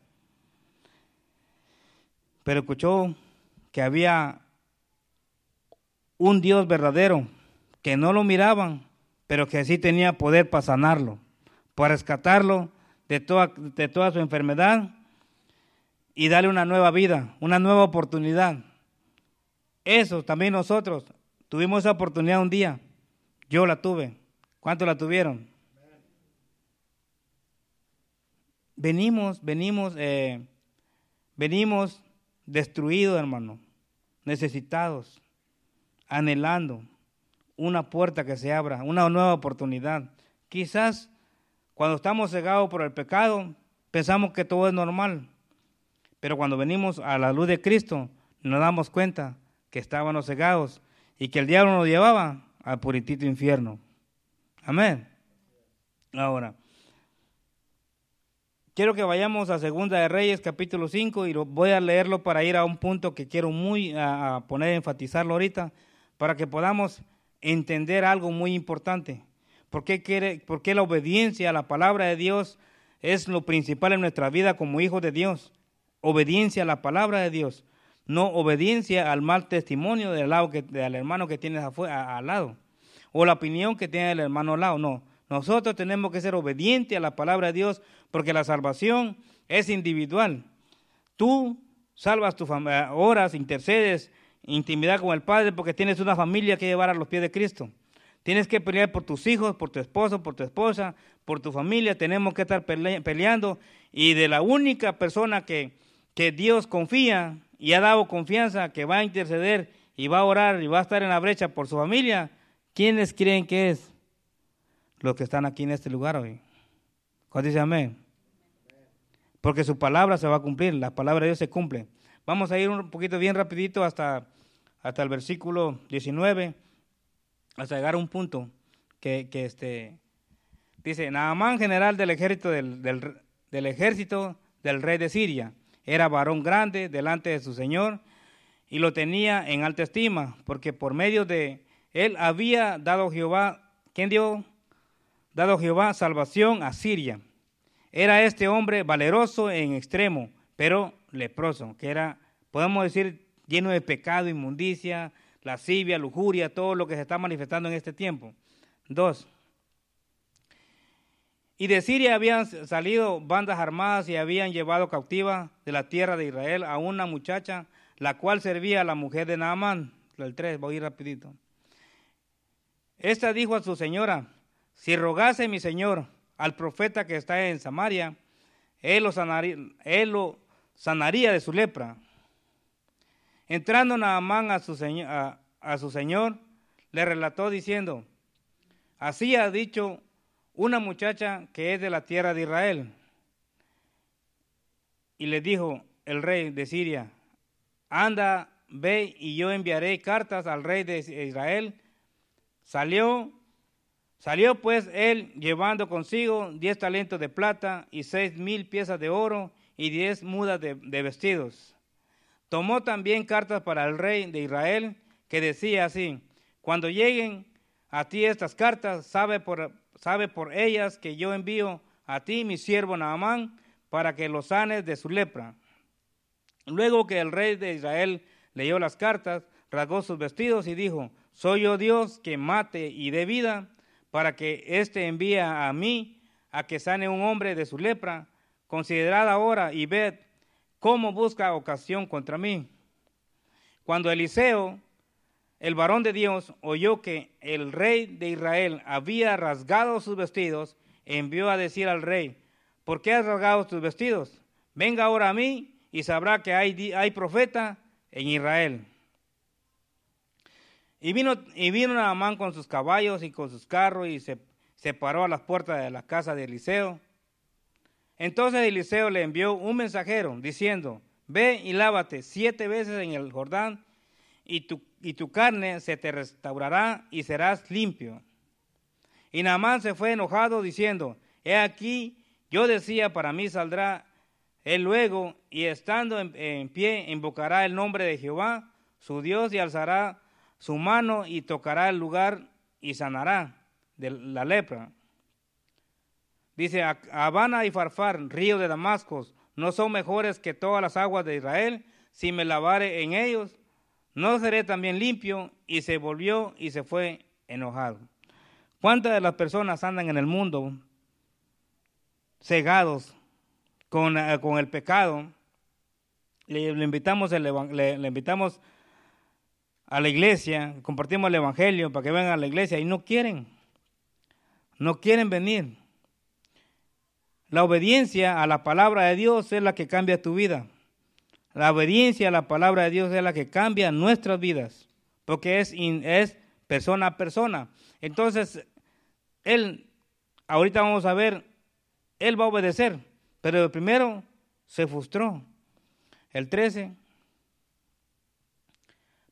pero escuchó que había un Dios verdadero, que no lo miraban, pero que sí tenía poder para sanarlo, para rescatarlo de toda, su enfermedad y darle una nueva vida, una nueva oportunidad. Eso también nosotros tuvimos esa oportunidad un día. Yo la tuve. ¿Cuántos la tuvieron? Venimos, venimos, eh, venimos destruidos, hermano, necesitados, anhelando una puerta que se abra, una nueva oportunidad. Quizás cuando estamos cegados por el pecado, pensamos que todo es normal, pero cuando venimos a la luz de Cristo, nos damos cuenta que estábamos cegados y que el diablo nos llevaba al puritito infierno. Amén. Ahora, quiero que vayamos a Segunda de Reyes, capítulo 5, y voy a leerlo para ir a un punto que quiero muy a poner, enfatizarlo ahorita, para que podamos entender algo muy importante. ¿Por qué, quiere, ¿Por qué la obediencia a la palabra de Dios es lo principal en nuestra vida como hijos de Dios? Obediencia a la palabra de Dios, no obediencia al mal testimonio del, lado del hermano que tienes al lado, o la opinión que tiene el hermano al lado, no. Nosotros tenemos que ser obedientes a la palabra de Dios porque la salvación es individual. Tú salvas tu familia, oras, intercedes, intimidad con el Padre porque tienes una familia que llevar a los pies de Cristo. Tienes que pelear por tus hijos, por tu esposo, por tu esposa, por tu familia. Tenemos que estar peleando. Y de la única persona que, que Dios confía y ha dado confianza que va a interceder y va a orar y va a estar en la brecha por su familia, ¿quiénes creen que es? Los que están aquí en este lugar hoy. ¿Cuál dice amén? Porque su palabra se va a cumplir, la palabra de Dios se cumple. Vamos a ir un poquito bien rapidito hasta, hasta el versículo 19, hasta llegar a un punto que, que este, dice, Naamán, general del ejército del, del, del ejército del rey de Siria, era varón grande delante de su señor y lo tenía en alta estima, porque por medio de él había dado Jehová, ¿quién dio? Dado Jehová salvación a Siria. Era este hombre valeroso en extremo, pero leproso, que era, podemos decir, lleno de pecado, inmundicia, lascivia, lujuria, todo lo que se está manifestando en este tiempo. Dos. Y de Siria habían salido bandas armadas y habían llevado cautiva de la tierra de Israel a una muchacha la cual servía a la mujer de Naamán. El 3, voy a ir rapidito. Esta dijo a su señora, si rogase mi señor al profeta que está en Samaria, él lo sanaría, él lo sanaría de su lepra. Entrando Naamán a su, señor, a su señor, le relató diciendo, así ha dicho una muchacha que es de la tierra de Israel. Y le dijo el rey de Siria, anda, ve y yo enviaré cartas al rey de Israel. Salió, salió pues él llevando consigo diez talentos de plata y seis mil piezas de oro y diez mudas de, vestidos. Tomó también cartas para el rey de Israel que decía así, cuando lleguen a ti estas cartas, sabe por, sabe por ellas que yo envío a ti mi siervo Naamán para que lo sanes de su lepra. Luego que el rey de Israel leyó las cartas, rasgó sus vestidos y dijo, soy yo Dios que mate y dé vida, para que éste envíe a mí a que sane un hombre de su lepra. Considerad ahora y ved cómo busca ocasión contra mí. Cuando Eliseo, el varón de Dios, oyó que el rey de Israel había rasgado sus vestidos, envió a decir al rey, ¿por qué has rasgado tus vestidos? Venga ahora a mí y sabrá que hay, profeta en Israel. Y vino, y vino con sus caballos y con sus carros y se, se paró a las puertas de la casa de Eliseo. Entonces Eliseo le envió un mensajero diciendo, ve y lávate siete veces en el Jordán y tu, carne se te restaurará y serás limpio. Y Naamán se fue enojado diciendo, he aquí, yo decía, para mí saldrá él luego, y estando en, pie, invocará el nombre de Jehová, su Dios, y alzará su mano y tocará el lugar y sanará de la lepra. Dice, Habana y Farfar, río de Damasco, no son mejores que todas las aguas de Israel. Si me lavare en ellos, no seré también limpio. Y se volvió y se fue enojado. ¿Cuántas de las personas andan en el mundo cegados eh, con, el pecado, le, invitamos le, invitamos a la iglesia, compartimos el evangelio para que vengan a la iglesia y no quieren, no quieren venir. La obediencia a la palabra de Dios es la que cambia tu vida. La obediencia a la palabra de Dios es la que cambia nuestras vidas, porque es, es persona a persona. Entonces, Él, ahorita vamos a ver, Él va a obedecer. Pero primero se frustró. El 13.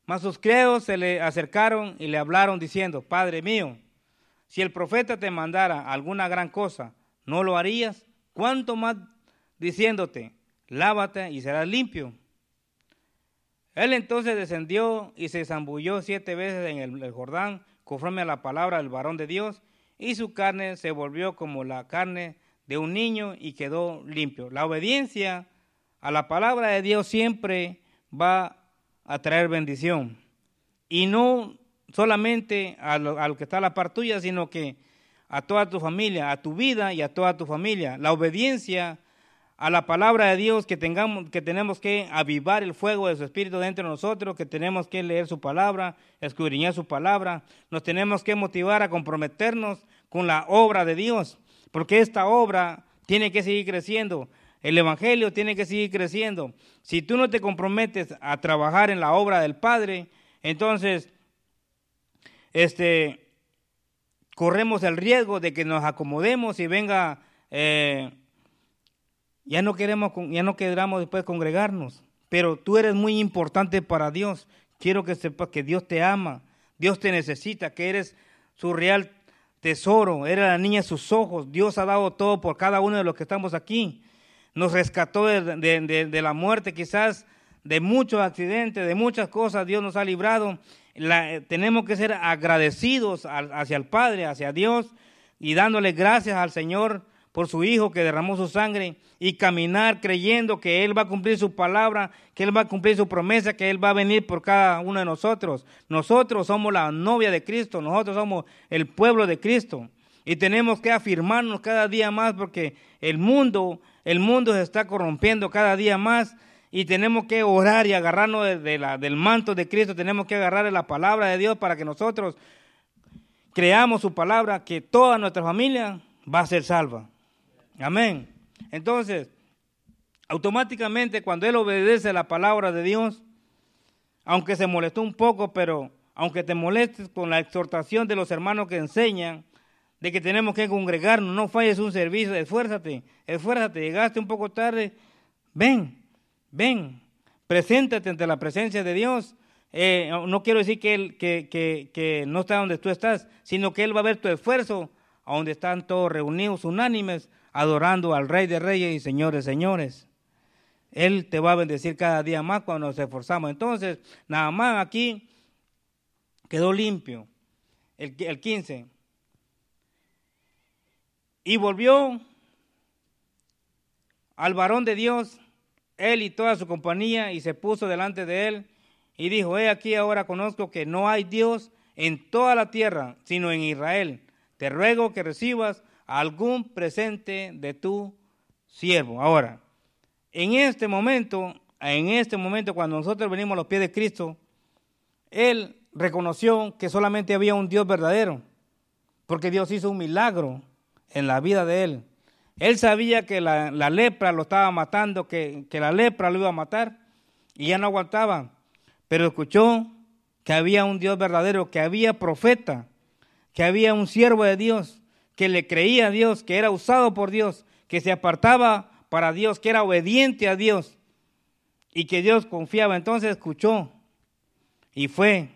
Mas sus criados se le acercaron y le hablaron diciendo, Padre mío, si el profeta te mandara alguna gran cosa, ¿no lo harías? ¿Cuánto más diciéndote, lávate y serás limpio? Él entonces descendió y se zambulló siete veces en el, Jordán, conforme a la palabra del varón de Dios, y su carne se volvió como la carne de un niño y quedó limpio. La obediencia a la palabra de Dios siempre va a traer bendición. Y no solamente a lo, que está a la par tuya, sino que a toda tu familia, a tu vida y a toda tu familia. La obediencia a la palabra de Dios, que, tengamos, que tenemos que avivar el fuego de su Espíritu dentro de nosotros, que tenemos que leer su palabra, escudriñar su palabra, nos tenemos que motivar a comprometernos con la obra de Dios, porque esta obra tiene que seguir creciendo, el Evangelio tiene que seguir creciendo. Si tú no te comprometes a trabajar en la obra del Padre, entonces este, corremos el riesgo de que nos acomodemos y venga... Eh, ya no queremos, ya no queramos después congregarnos, pero tú eres muy importante para Dios. Quiero que sepas que Dios te ama, Dios te necesita, que eres su real tesoro, eres la niña de sus ojos. Dios ha dado todo por cada uno de los que estamos aquí. Nos rescató de, la muerte, quizás de muchos accidentes, de muchas cosas. Dios nos ha librado. tenemos que ser agradecidos hacia el Padre, hacia Dios y dándole gracias al Señor por su Hijo que derramó su sangre y caminar creyendo que Él va a cumplir su palabra, que Él va a cumplir su promesa, que Él va a venir por cada uno de nosotros. Nosotros somos la novia de Cristo, nosotros somos el pueblo de Cristo y tenemos que afirmarnos cada día más porque el mundo, el mundo se está corrompiendo cada día más y tenemos que orar y agarrarnos de, la, del manto de Cristo, tenemos que agarrar la palabra de Dios para que nosotros creamos su palabra, que toda nuestra familia va a ser salva. Amén. Entonces, automáticamente cuando él obedece la palabra de Dios, aunque se molestó un poco, pero aunque te molestes con la exhortación de los hermanos que enseñan, de que tenemos que congregarnos, no falles un servicio, esfuérzate, esfuérzate, llegaste un poco tarde, ven, ven, preséntate ante la presencia de Dios. Eh, no quiero decir que, él, que, que, que no está donde tú estás, sino que Él va a ver tu esfuerzo, a donde están todos reunidos, unánimes, adorando al Rey de Reyes y Señores, Señores. Él te va a bendecir cada día más cuando nos esforzamos. Entonces, nada más aquí quedó limpio. El, el 15. Y volvió al varón de Dios, él y toda su compañía, y se puso delante de él y dijo, he aquí ahora conozco que no hay Dios en toda la tierra, sino en Israel. Te ruego que recibas algún presente de tu siervo. Ahora, en este momento, en este momento cuando nosotros venimos a los pies de Cristo, él reconoció que solamente había un Dios verdadero, porque Dios hizo un milagro en la vida de él. Él sabía que la, lepra lo estaba matando, que, que la lepra lo iba a matar, y ya no aguantaba, pero escuchó que había un Dios verdadero, que había profeta, que había un siervo de Dios, que le creía a Dios, que era usado por Dios, que se apartaba para Dios, que era obediente a Dios y que Dios confiaba. Entonces escuchó y fue.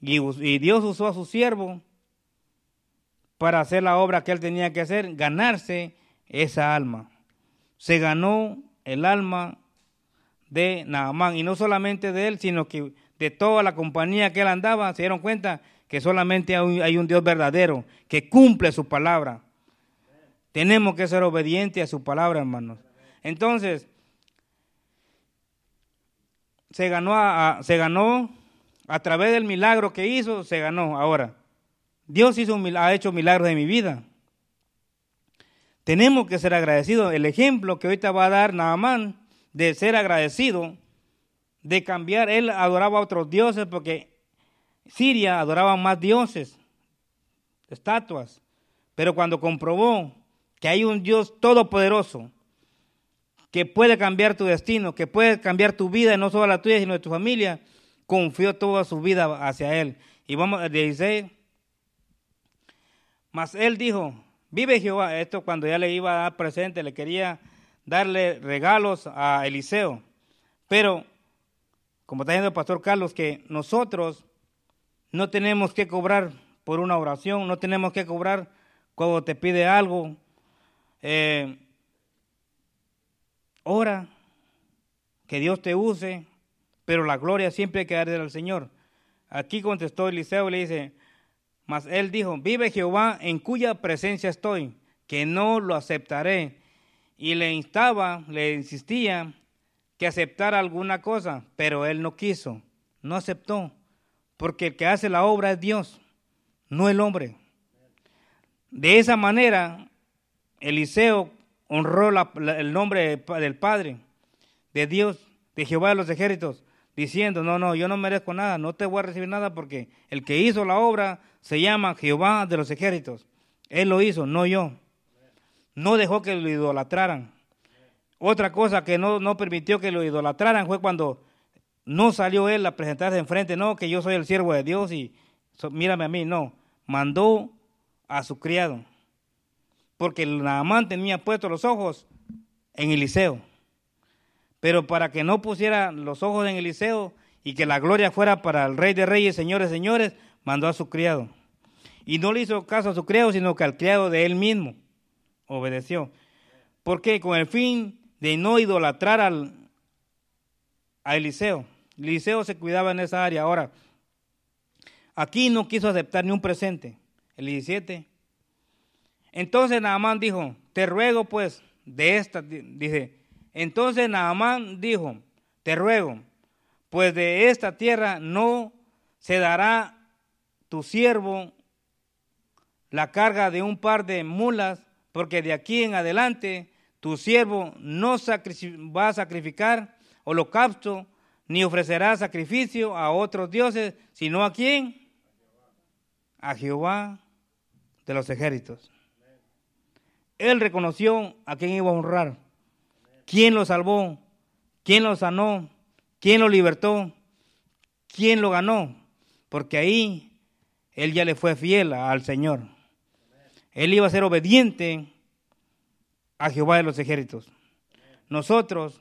Y, Dios usó a su siervo para hacer la obra que él tenía que hacer, ganarse esa alma. Se ganó el alma de Naamán, y no solamente de él, sino que de toda la compañía que él andaba, se dieron cuenta que solamente hay un Dios verdadero que cumple su palabra. Tenemos que ser obedientes a su palabra, hermanos. Entonces, se ganó a, se ganó a través del milagro que hizo, se ganó. Ahora, Dios hizo ha hecho milagros en mi vida. Tenemos que ser agradecidos. El ejemplo que ahorita va a dar Naamán de ser agradecido, de cambiar, él adoraba a otros dioses porque Siria adoraban más dioses, estatuas, pero cuando comprobó que hay un Dios todopoderoso que puede cambiar tu destino, que puede cambiar tu vida, no solo la tuya, sino de tu familia, confió toda su vida hacia Él. Y vamos a 16. Mas Él dijo, vive Jehová. Esto cuando ya le iba a dar presente, le quería darle regalos a Eliseo. Pero, como está diciendo el pastor Carlos, que nosotros no tenemos que cobrar por una oración, no tenemos que cobrar cuando te pide algo. Eh, ora, que Dios te use, pero la gloria siempre hay que darle al Señor. Aquí contestó Eliseo y le dice, mas él dijo, vive Jehová en cuya presencia estoy, que no lo aceptaré. Y le instaba, le insistía que aceptara alguna cosa, pero él no quiso, no aceptó porque el que hace la obra es Dios, no el hombre. De esa manera, Eliseo honró el nombre del Padre, de Dios, de Jehová de los ejércitos, diciendo, no, no, yo no merezco nada, no te voy a recibir nada porque el que hizo la obra se llama Jehová de los ejércitos. Él lo hizo, no yo. No dejó que lo idolatraran. Otra cosa que no, no permitió que lo idolatraran fue cuando no salió él a presentarse enfrente, no, que yo soy el siervo de Dios y mírame a mí, no. Mandó a su criado. Porque Naamán tenía puestos los ojos en Eliseo. Pero para que no pusiera los ojos en Eliseo y que la gloria fuera para el rey de reyes, señores, señores, mandó a su criado. Y no le hizo caso a su criado, sino que al criado de él mismo obedeció. Porque con el fin de no idolatrar al, a Eliseo. Eliseo se cuidaba en esa área. Ahora, aquí no quiso aceptar ni un presente. El 17. Entonces Naamán dijo, te ruego pues de esta, dice, entonces Naamán dijo, te ruego, pues de esta tierra no se dará tu siervo la carga de un par de mulas, porque de aquí en adelante tu siervo no va a sacrificar holocausto, ni ofrecerá sacrificio a otros dioses, sino a quién? A Jehová de los ejércitos. Él reconoció a quién iba a honrar quién lo salvó, quién lo sanó, quién lo libertó, quién lo ganó, porque ahí él ya le fue fiel al Señor. Él iba a ser obediente a Jehová de los ejércitos. Nosotros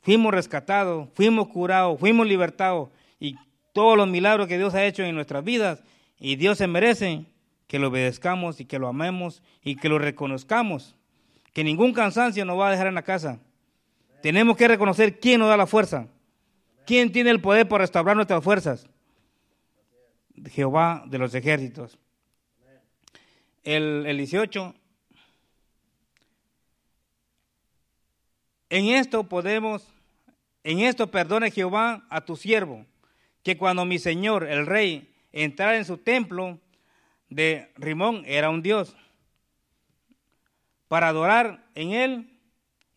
fuimos rescatados, fuimos curados, fuimos libertados. Y todos los milagros que Dios ha hecho en nuestras vidas y Dios se merece que lo obedezcamos y que lo amemos y que lo reconozcamos, que ningún cansancio nos va a dejar en la casa, tenemos que reconocer quién nos da la fuerza. ¿Quién tiene el poder para restaurar nuestras fuerzas? Jehová de los ejércitos. El, el 18. En esto podemos, en esto perdone Jehová a tu siervo, que cuando mi señor, el rey, entrara en su templo de Rimón, era un dios, para adorar en él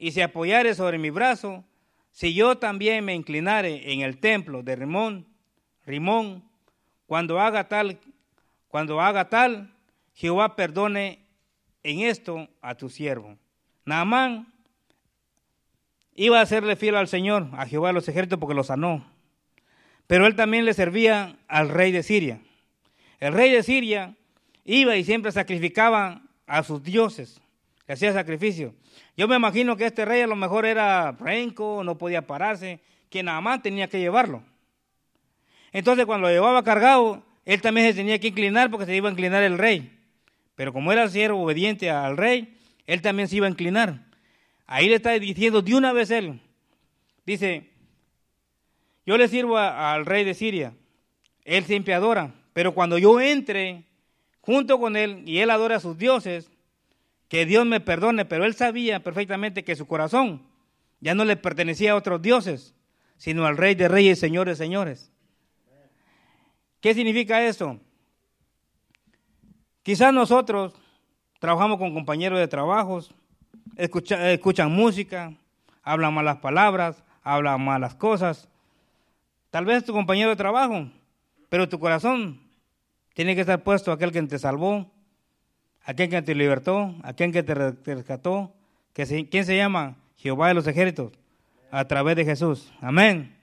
y se apoyare sobre mi brazo, si yo también me inclinare en el templo de Rimón, Rimón, cuando haga tal, cuando haga tal, Jehová perdone en esto a tu siervo. Naamán iba a serle fiel al Señor, a Jehová de los ejércitos, porque lo sanó. Pero él también le servía al rey de Siria. El rey de Siria iba y siempre sacrificaba a sus dioses, hacía sacrificio. Yo me imagino que este rey a lo mejor era renco, no podía pararse, que nada más tenía que llevarlo. Entonces cuando lo llevaba cargado, él también se tenía que inclinar porque se iba a inclinar el rey. Pero como era siervo obediente al rey, él también se iba a inclinar. Ahí le está diciendo de una vez él, dice, yo le sirvo al rey de Siria, él siempre adora, pero cuando yo entre junto con él y él adora a sus dioses, que Dios me perdone, pero él sabía perfectamente que su corazón ya no le pertenecía a otros dioses, sino al Rey de Reyes, Señores, Señores. ¿Qué significa eso? Quizás nosotros trabajamos con compañeros de trabajos, escuchan música, hablan malas palabras, hablan malas cosas. Tal vez tu compañero de trabajo, pero tu corazón tiene que estar puesto a aquel que te salvó, aquel que te libertó, aquel que te rescató, que ¿quién se llama? Jehová de los ejércitos, a través de Jesús. Amén.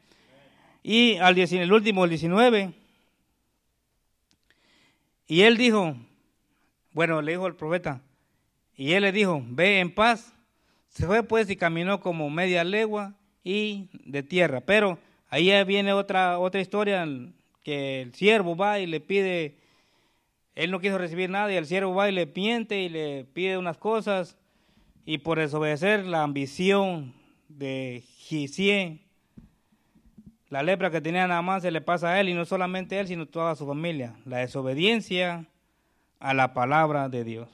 Y al el último, el 19, y él dijo, bueno, le dijo el profeta, y él le dijo, ve en paz. Se fue pues y caminó como media legua y de tierra. Pero ahí viene otra, otra historia que el siervo va y le pide él no quiso recibir nada y el siervo va y le miente y le pide unas cosas y por desobedecer la ambición de Gisien, la lepra que tenía nada más se le pasa a él y no solamente a él, sino a toda su familia. La desobediencia a la palabra de Dios.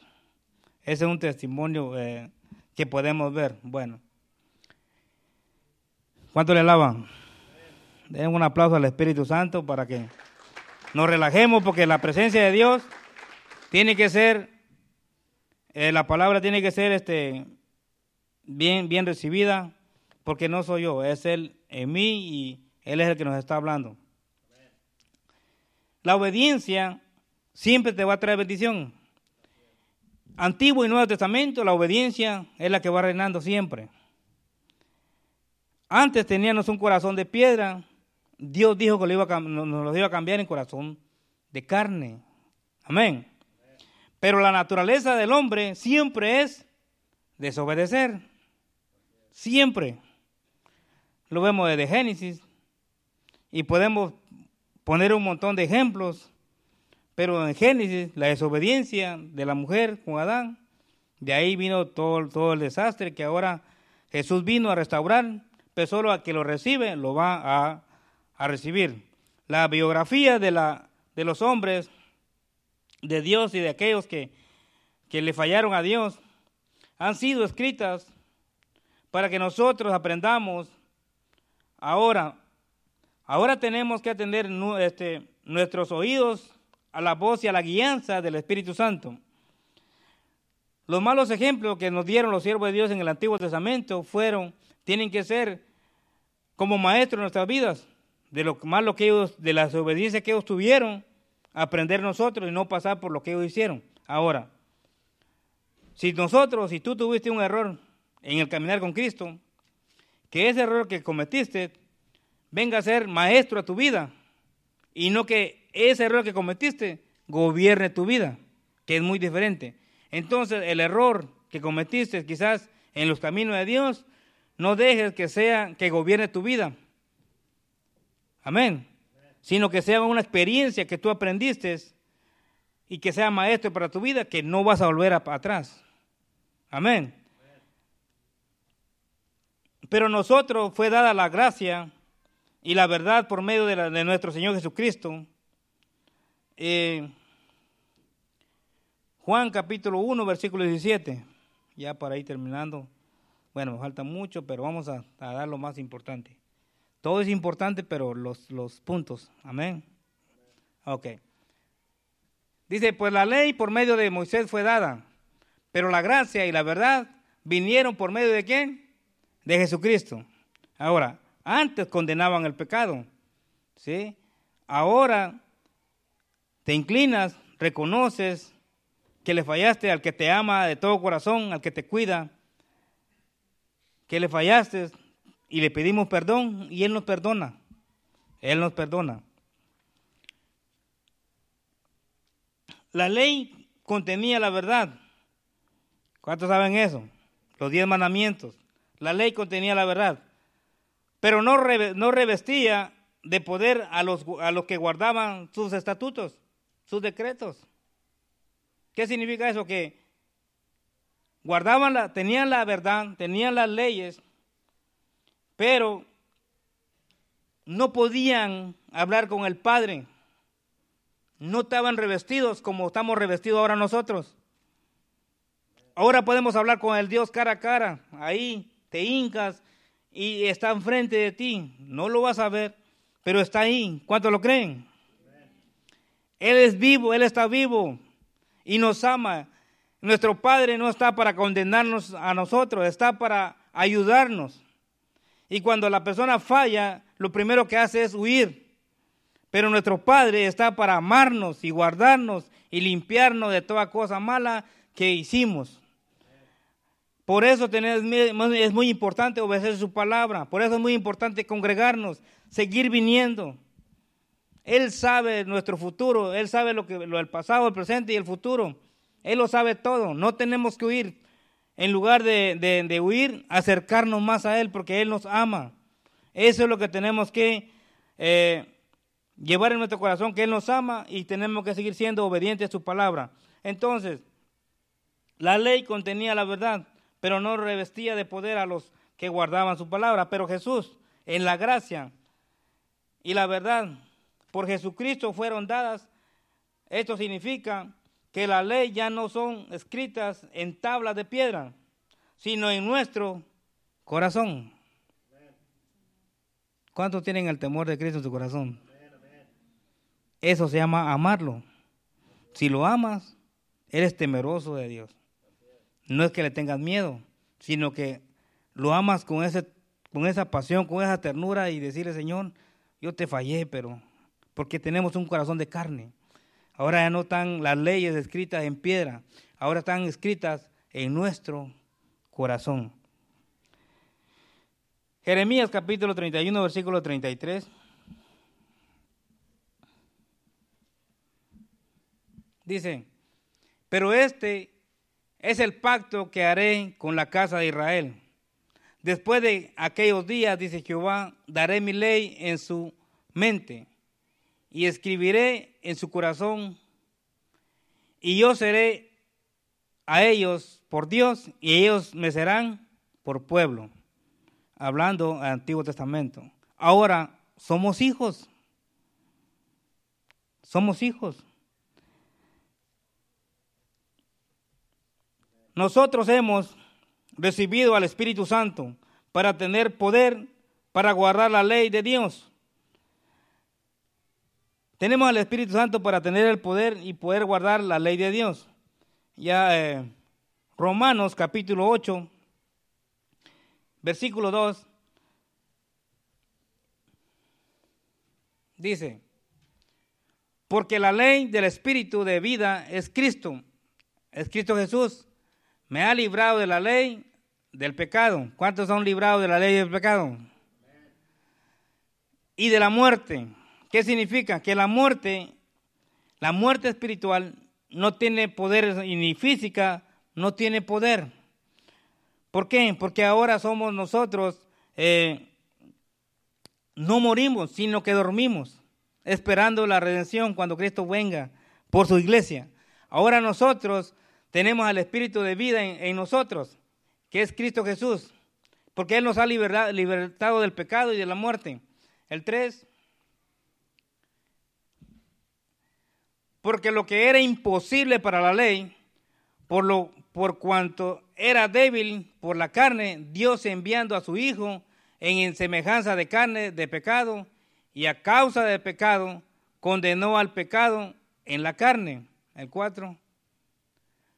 Ese es un testimonio eh, que podemos ver. Bueno, ¿cuánto le alaban? Den un aplauso al Espíritu Santo para que nos relajemos porque la presencia de Dios tiene que ser, eh, la palabra tiene que ser este, bien, bien recibida, porque no soy yo, es Él en mí y Él es el que nos está hablando. La obediencia siempre te va a traer bendición. Antiguo y Nuevo Testamento, la obediencia es la que va reinando siempre. Antes teníamos un corazón de piedra, Dios dijo que nos lo iba a cambiar en corazón de carne. Amén. Pero la naturaleza del hombre siempre es desobedecer. Siempre. Lo vemos desde Génesis. Y podemos poner un montón de ejemplos. Pero en Génesis, la desobediencia de la mujer con Adán, de ahí vino todo, todo el desastre que ahora Jesús vino a restaurar, pero solo a que lo recibe lo va a, a recibir. La biografía de, la, de los hombres de Dios y de aquellos que, que le fallaron a Dios han sido escritas para que nosotros aprendamos ahora. Ahora tenemos que atender este, nuestros oídos a la voz y a la guianza del Espíritu Santo. Los malos ejemplos que nos dieron los siervos de Dios en el Antiguo Testamento fueron, tienen que ser como maestros en nuestras vidas, de lo malo que ellos, de la desobediencia que ellos tuvieron, aprender nosotros y no pasar por lo que ellos hicieron. Ahora, si nosotros, si tú tuviste un error en el caminar con Cristo, que ese error que cometiste venga a ser maestro a tu vida y no que ese error que cometiste gobierne tu vida, que es muy diferente. Entonces, el error que cometiste quizás en los caminos de Dios, no dejes que sea que gobierne tu vida. Amén sino que sea una experiencia que tú aprendiste y que sea maestro para tu vida, que no vas a volver atrás. Amén. Pero nosotros fue dada la gracia y la verdad por medio de, nuestro Señor Jesucristo. Eh, Juan capítulo 1, versículo 17. Ya para ir terminando. Bueno, falta mucho, pero vamos a dar lo más importante. Todo es importante, pero los, los puntos. Amén. Ok. Dice, pues la ley por medio de Moisés fue dada, pero la gracia y la verdad vinieron por medio de quién? De Jesucristo. Ahora, antes condenaban el pecado, ¿sí? Ahora te inclinas, reconoces que le fallaste al que te ama de todo corazón, al que te cuida, que le fallaste, y le pedimos perdón y Él nos perdona. Él nos perdona. La ley contenía la verdad. ¿Cuántos saben eso? Los diez mandamientos. La ley contenía la verdad. Pero no, no revestía de poder a los, a los que guardaban sus estatutos, sus decretos. ¿Qué significa eso? Que guardaban la, tenían la verdad, tenían las leyes, pero no podían hablar con el Padre. No estaban revestidos como estamos revestidos ahora nosotros. Ahora podemos hablar con el Dios cara a cara. Ahí te hincas y está enfrente de ti. No lo vas a ver, pero está ahí. ¿Cuántos lo creen? Él es vivo, Él está vivo y nos ama. Nuestro Padre no está para condenarnos a nosotros, está para ayudarnos. Y cuando la persona falla, lo primero que hace es huir. Pero nuestro Padre está para amarnos y guardarnos y limpiarnos de toda cosa mala que hicimos. Por eso es muy importante obedecer su palabra. Por eso es muy importante congregarnos, seguir viniendo. Él sabe nuestro futuro, Él sabe lo que lo del pasado, el presente y el futuro. Él lo sabe todo. No tenemos que huir en lugar de, huir, acercarnos más a Él porque Él nos ama. Eso es lo que tenemos que eh, llevar en nuestro corazón, que Él nos ama y tenemos que seguir siendo obedientes a su palabra. Entonces, la ley contenía la verdad, pero no revestía de poder a los que guardaban su palabra. Pero Jesús, en la gracia y la verdad, por Jesucristo fueron dadas. Esto significa que la ley ya no son escritas en tablas de piedra, sino en nuestro corazón. ¿Cuántos tienen el temor de Cristo en su corazón? Eso se llama amarlo. Si lo amas, eres temeroso de Dios. No es que le tengas miedo, sino que lo amas con, ese, con esa pasión, con esa ternura y decirle, Señor, yo te fallé, pero porque tenemos un corazón de carne. Ahora ya no están las leyes escritas en piedra, ahora están escritas en nuestro corazón. Jeremías capítulo 31, versículo 33. Dice, pero este es el pacto que haré con la casa de Israel. Después de aquellos días, dice Jehová, daré mi ley en su mente y escribiré en su corazón y yo seré a ellos por Dios y ellos me serán por pueblo hablando del Antiguo Testamento. Ahora somos hijos. Somos hijos. Nosotros hemos recibido al Espíritu Santo para tener poder para guardar la ley de Dios. Tenemos al Espíritu Santo para tener el poder y poder guardar la ley de Dios. Ya eh, Romanos capítulo 8, versículo 2, dice, porque la ley del Espíritu de vida es Cristo, es Cristo Jesús, me ha librado de la ley del pecado. ¿Cuántos son librados de la ley del pecado? Y de la muerte. ¿Qué significa? Que la muerte, la muerte espiritual no tiene poder, ni física no tiene poder. ¿Por qué? Porque ahora somos nosotros, eh, no morimos, sino que dormimos, esperando la redención cuando Cristo venga por su iglesia. Ahora nosotros tenemos al Espíritu de vida en, nosotros, que es Cristo Jesús, porque Él nos ha libertado del pecado y de la muerte. El 3. Porque lo que era imposible para la ley, por, lo, por cuanto era débil por la carne, Dios enviando a su Hijo en semejanza de carne de pecado, y a causa del pecado, condenó al pecado en la carne. El 4.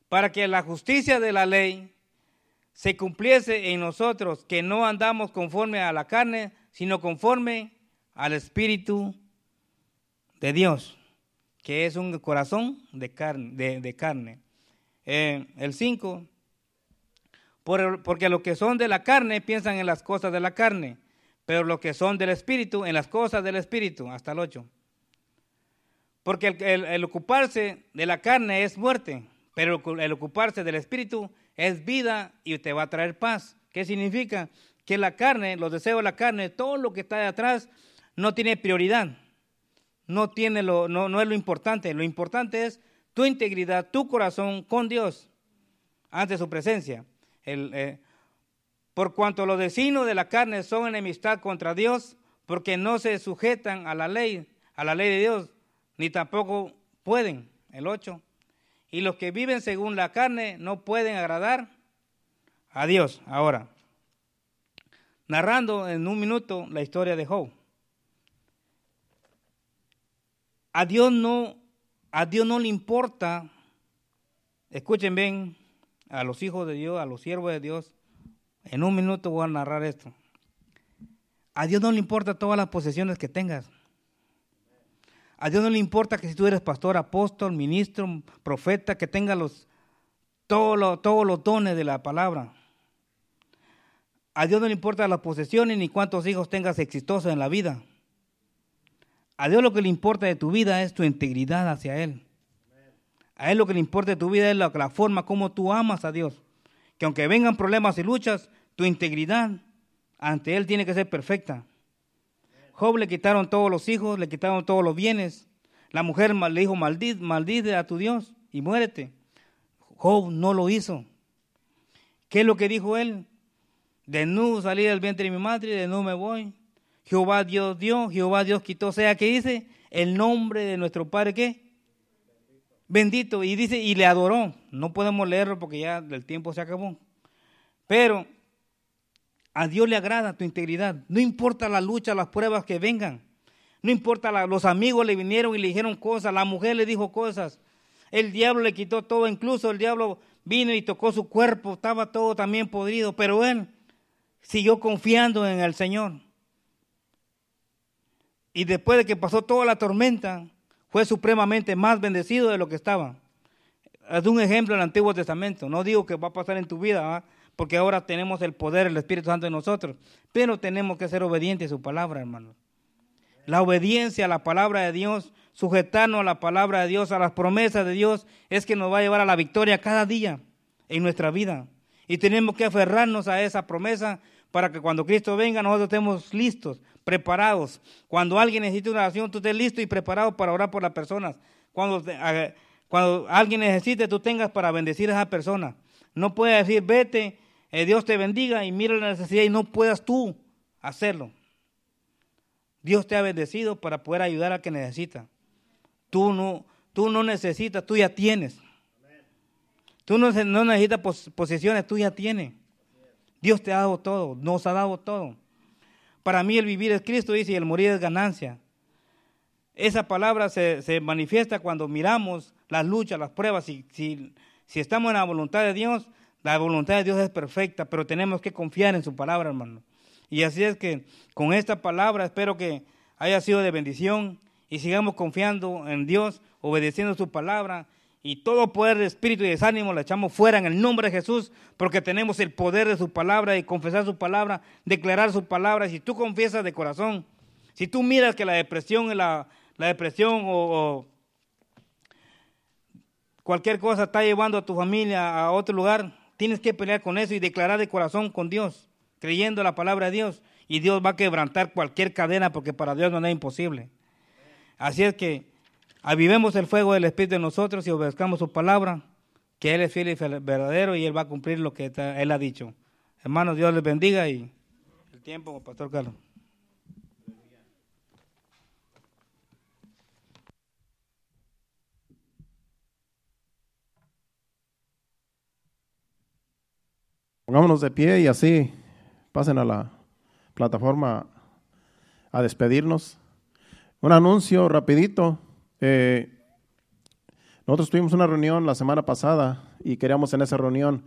Para que la justicia de la ley se cumpliese en nosotros, que no andamos conforme a la carne, sino conforme al Espíritu de Dios, que es un corazón de carne. De, carne. Eh, el 5 porque los que son de la carne piensan en las cosas de la carne, pero los que son del Espíritu en las cosas del Espíritu, hasta el 8. Porque el, ocuparse de la carne es muerte, pero el ocuparse del Espíritu es vida y te va a traer paz. ¿Qué significa? Que la carne, los deseos de la carne, todo lo que está de atrás, no tiene prioridad. No, tiene lo, no, no es lo importante. Lo importante es tu integridad, tu corazón con Dios ante su presencia. Eh, por cuanto los vecinos de la carne son enemistad contra Dios, porque no se sujetan a la ley, a la ley de Dios, ni tampoco pueden. El 8. Y los que viven según la carne no pueden agradar a Dios. Ahora, narrando en un minuto la historia de Job. A Dios no, a Dios no le importa, escuchen bien, a los hijos de Dios, a los siervos de Dios. En un minuto voy a narrar esto. A Dios no le importa todas las posesiones que tengas. A Dios no le importa que si tú eres pastor, apóstol, ministro, profeta, que tengas los, todos, los, dones de la palabra. A Dios no le importa las posesiones ni cuántos hijos tengas exitosos en la vida. A Dios lo que le importa de tu vida es tu integridad hacia Él. A Él lo que le importa de tu vida es la, forma como tú amas a Dios. Que aunque vengan problemas y luchas, tu integridad ante Él tiene que ser perfecta. Job le quitaron todos los hijos, le quitaron todos los bienes. La mujer le dijo, maldice, maldice a tu Dios y muérete. Job no lo hizo. ¿Qué es lo que dijo él? De nuevo salí del vientre de mi madre, de nuevo me voy. Jehová Dios dio, Jehová Dios quitó. O sea, ¿qué dice? El nombre de nuestro Padre, ¿qué? bendito, y dice, y le adoró. No podemos leerlo porque ya el tiempo se acabó. Pero a Dios le agrada tu integridad. No importa la lucha, las pruebas que vengan. No importa, los amigos le vinieron y le dijeron cosas, la mujer le dijo cosas. El diablo le quitó todo, incluso el diablo vino y tocó su cuerpo, estaba todo también podrido, pero él siguió confiando en el Señor. Y después de que pasó toda la tormenta, fue supremamente más bendecido de lo que estaba. Es un ejemplo del Antiguo Testamento. No digo que va a pasar en tu vida, porque ahora tenemos el poder, el Espíritu Santo en nosotros, pero tenemos que ser obedientes a su palabra, hermano. La obediencia a la palabra de Dios, sujetarnos a la palabra de Dios, a las promesas de Dios, es que nos va a llevar a la victoria cada día en nuestra vida. Y tenemos que aferrarnos a esa promesa para que cuando Cristo venga nosotros estemos listos, preparados. Cuando alguien necesite una oración, tú estés listo y preparado para orar por las personas. Cuando, cuando alguien necesite, tú tengas para bendecir a esa persona. No puedes decir, vete, eh, Dios te bendiga y mira la necesidad y no puedas tú hacerlo. Dios te ha bendecido para poder ayudar a que necesita. Tú no, tú no necesitas, tú ya tienes. Tú no, necesitas posesiones, tú ya tienes. Dios te ha dado todo, nos ha dado todo. Para mí el vivir es Cristo, dice, y el morir es ganancia. Esa palabra se, manifiesta cuando miramos las luchas, las pruebas. Si, si, si estamos en la voluntad de Dios, la voluntad de Dios es perfecta, pero tenemos que confiar en su palabra, hermano. Y así es que con esta palabra espero que haya sido de bendición y sigamos confiando en Dios, obedeciendo su palabra y todo poder de espíritu y desánimo lo echamos fuera en el nombre de Jesús, porque tenemos el poder de su palabra y confesar su palabra, declarar su palabra. Si tú confiesas de corazón, si tú miras que la depresión, la, la depresión o, cualquier cosa está llevando a tu familia a otro lugar, tienes que pelear con eso y declarar de corazón con Dios, creyendo la palabra de Dios. Y Dios va a quebrantar cualquier cadena porque para Dios no es imposible. Así es que avivemos el fuego del Espíritu en nosotros y obedezcamos su palabra, que Él es fiel y verdadero y Él va a cumplir lo que Él ha dicho. Hermanos, Dios les bendiga y el tiempo, Pastor Carlos.
Pongámonos de pie y así pasen a la plataforma a despedirnos. Un anuncio rapidito. Eh, nosotros tuvimos una reunión la semana pasada y queríamos en esa reunión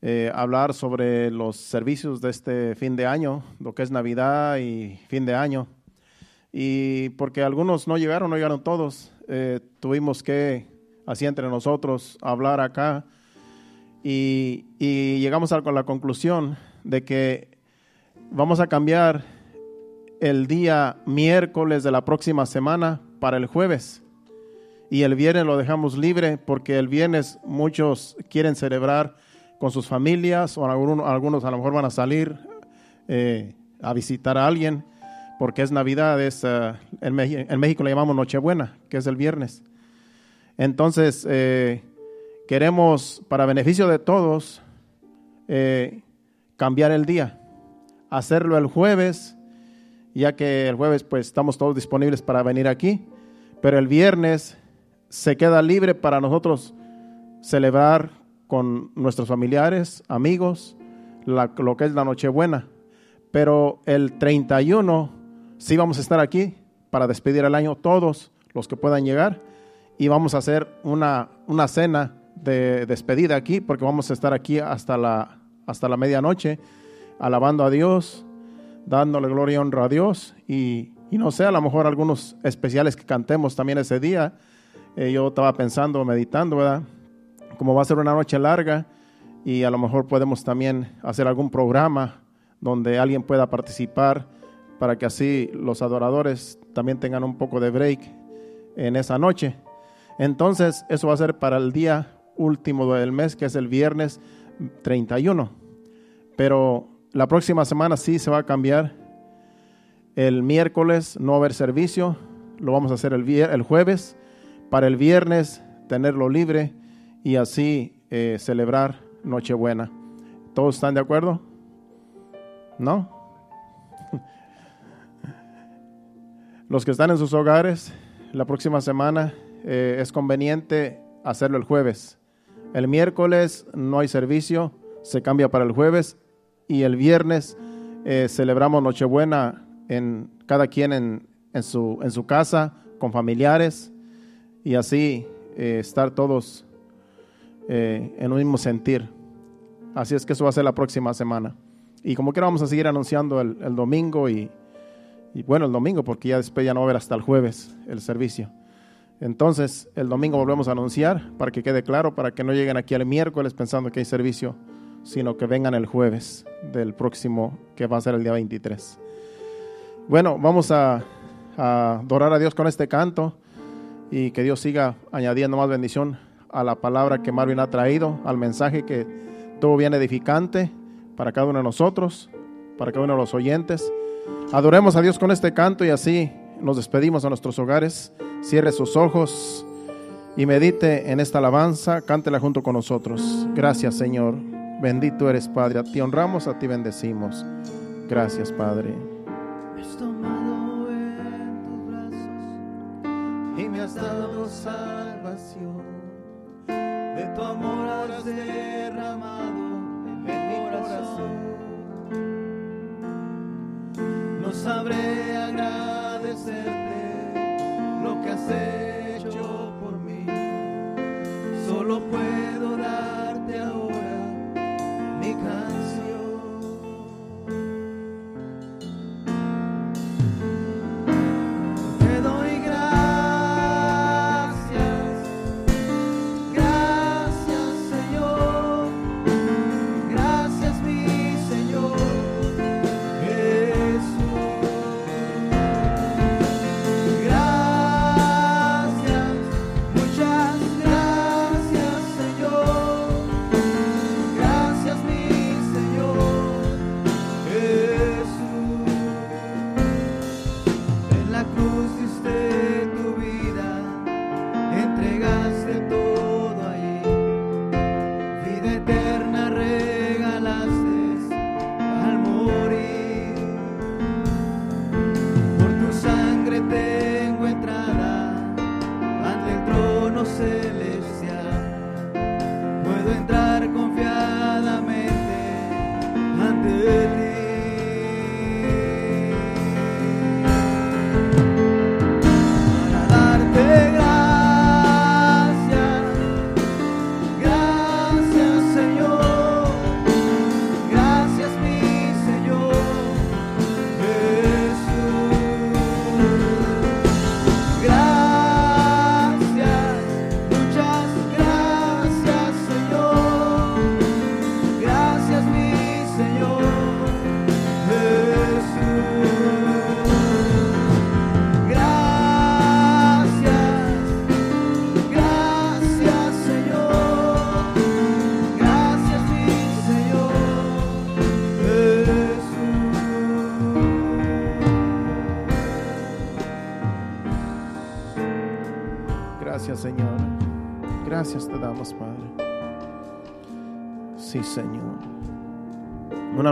eh, hablar sobre los servicios de este fin de año, lo que es Navidad y fin de año. Y porque algunos no llegaron, no llegaron todos, eh, tuvimos que, así entre nosotros, hablar acá y, y llegamos a la conclusión de que vamos a cambiar el día miércoles de la próxima semana para el jueves. Y el viernes lo dejamos libre porque el viernes muchos quieren celebrar con sus familias o algunos, a lo mejor van a salir eh, a visitar a alguien porque es Navidad, es, eh, en, México, le llamamos Nochebuena, que es el viernes. Entonces, eh, queremos, para beneficio de todos, cambiar el día, hacerlo el jueves, ya que el jueves pues estamos todos disponibles para venir aquí pero el viernes se queda libre para nosotros celebrar con nuestros familiares, amigos, lo que es la Nochebuena. Pero el 31 sí vamos a estar aquí para despedir el año todos los que puedan llegar y vamos a hacer una, una cena de despedida aquí porque vamos a estar aquí hasta la, hasta la medianoche alabando a Dios, dándole gloria y honra a Dios y y no sé, a lo mejor algunos especiales que cantemos también ese día. Eh, yo estaba pensando, meditando, ¿verdad? Como va a ser una noche larga y a lo mejor podemos también hacer algún programa donde alguien pueda participar para que así los adoradores también tengan un poco de break en esa noche. Entonces, eso va a ser para el día último del mes, que es el viernes 31. Pero la próxima semana sí se va a cambiar el miércoles no va a haber servicio, lo vamos a hacer el, el jueves, para el viernes tenerlo libre y así eh, celebrar Nochebuena. ¿Todos están de acuerdo? ¿No? Los que están en sus hogares, la próxima semana eh, es conveniente hacerlo el jueves. El miércoles no hay servicio, se cambia para el jueves y el viernes eh, celebramos Nochebuena en cada quien en, su, en su casa, con familiares, y así eh, estar todos eh, en un mismo sentir. Así es que eso va a ser la próxima semana. Y como quiera vamos a seguir anunciando el, el domingo y, y bueno, el domingo, porque ya después ya no va a haber hasta el jueves el servicio. Entonces, el domingo volvemos a anunciar para que quede claro, para que no lleguen aquí el miércoles pensando que hay servicio, sino que vengan el jueves del próximo, que va a ser el día 23. Bueno, vamos a, adorar a Dios con este canto y que Dios siga añadiendo más bendición a la palabra que Marvin ha traído, al mensaje que todo bien edificante para cada uno de nosotros, para cada uno de los oyentes. Adoremos a Dios con este canto y así nos despedimos a nuestros hogares. Cierre sus ojos y medite en esta alabanza. Cántela junto con nosotros. Gracias, Señor. Bendito eres, Padre. A ti honramos, a ti bendecimos. Gracias, Padre.
Me has tomado en tus brazos y me has dado salvación. De tu amor has derramado en mi corazón. No sabré agradecerte lo que has hecho por mí. Solo puedo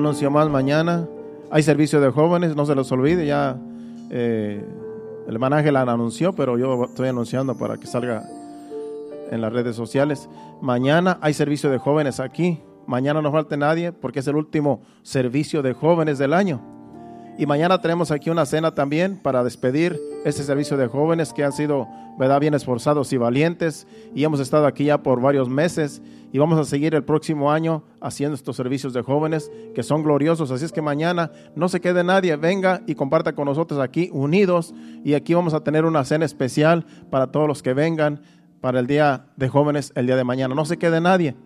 anuncio más mañana. Hay servicio de jóvenes, no se los olvide. Ya eh, el hermano Ángel anunció, pero yo estoy anunciando para que salga en las redes sociales. Mañana hay servicio de jóvenes aquí. Mañana no falte nadie porque es el último servicio de jóvenes del año. Y mañana tenemos aquí una cena también para despedir este servicio de jóvenes que han sido, ¿verdad?, bien esforzados y valientes. Y hemos estado aquí ya por varios meses y vamos a seguir el próximo año haciendo estos servicios de jóvenes que son gloriosos. Así es que mañana no se quede nadie, venga y comparta con nosotros aquí unidos. Y aquí vamos a tener una cena especial para todos los que vengan para el día de jóvenes el día de mañana. No se quede nadie.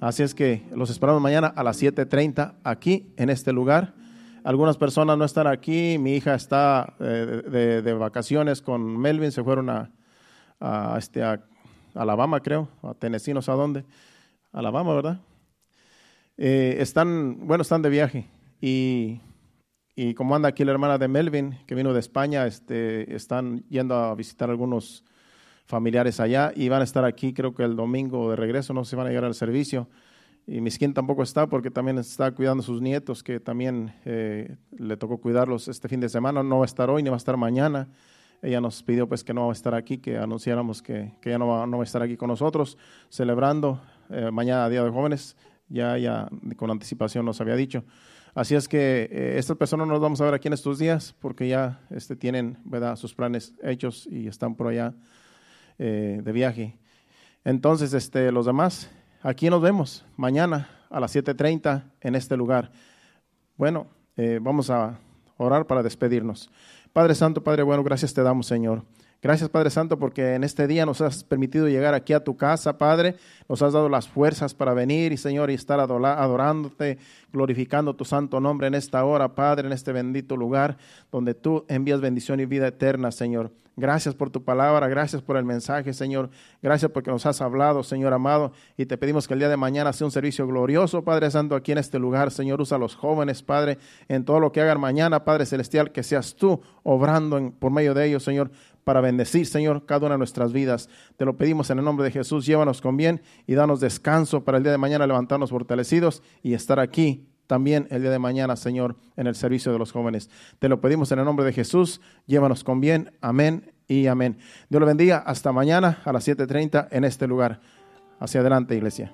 Así es que los esperamos mañana a las 7.30 aquí en este lugar. Algunas personas no están aquí. Mi hija está eh, de, de vacaciones con Melvin. Se fueron a, a, este, a Alabama, creo, a Tennessee, no sé a dónde. Alabama, ¿verdad? Eh, están, bueno, están de viaje. Y, y como anda aquí la hermana de Melvin, que vino de España, este, están yendo a visitar algunos familiares allá y van a estar aquí, creo que el domingo de regreso, no se van a llegar al servicio. Y Miskin tampoco está porque también está cuidando a sus nietos, que también eh, le tocó cuidarlos este fin de semana. No va a estar hoy ni va a estar mañana. Ella nos pidió pues que no va a estar aquí, que anunciáramos que, que ella no va, no va a estar aquí con nosotros, celebrando eh, mañana Día de Jóvenes. Ya, ya con anticipación nos había dicho. Así es que eh, estas personas no nos vamos a ver aquí en estos días porque ya este, tienen ¿verdad? sus planes hechos y están por allá eh, de viaje. Entonces, este, los demás, aquí nos vemos mañana a las 7.30 en este lugar. Bueno, vamos a orar para despedirnos. Padre Santo, Padre bueno, gracias te damos, Señor. Gracias, Padre Santo, porque en este día nos has permitido llegar aquí a tu casa, Padre. Nos has dado las fuerzas para venir y, Señor, y estar adorándote, glorificando tu santo nombre en esta hora, Padre, en este bendito lugar donde tú envías bendición y vida eterna, Señor. Gracias por tu palabra, gracias por el mensaje, Señor. Gracias porque nos has hablado, Señor amado. Y te pedimos que el día de mañana sea un servicio glorioso, Padre Santo, aquí en este lugar. Señor, usa a los jóvenes, Padre, en todo lo que hagan mañana, Padre Celestial, que seas tú obrando por medio de ellos, Señor, para bendecir, Señor, cada una de nuestras vidas. Te lo pedimos en el nombre de Jesús. Llévanos con bien y danos descanso para el día de mañana levantarnos fortalecidos y estar aquí también el día de mañana, Señor, en el servicio de los jóvenes. Te lo pedimos en el nombre de Jesús. Llévanos con bien. Amén y amén. Dios lo bendiga. Hasta mañana a las 7.30 en este lugar. Hacia adelante, iglesia.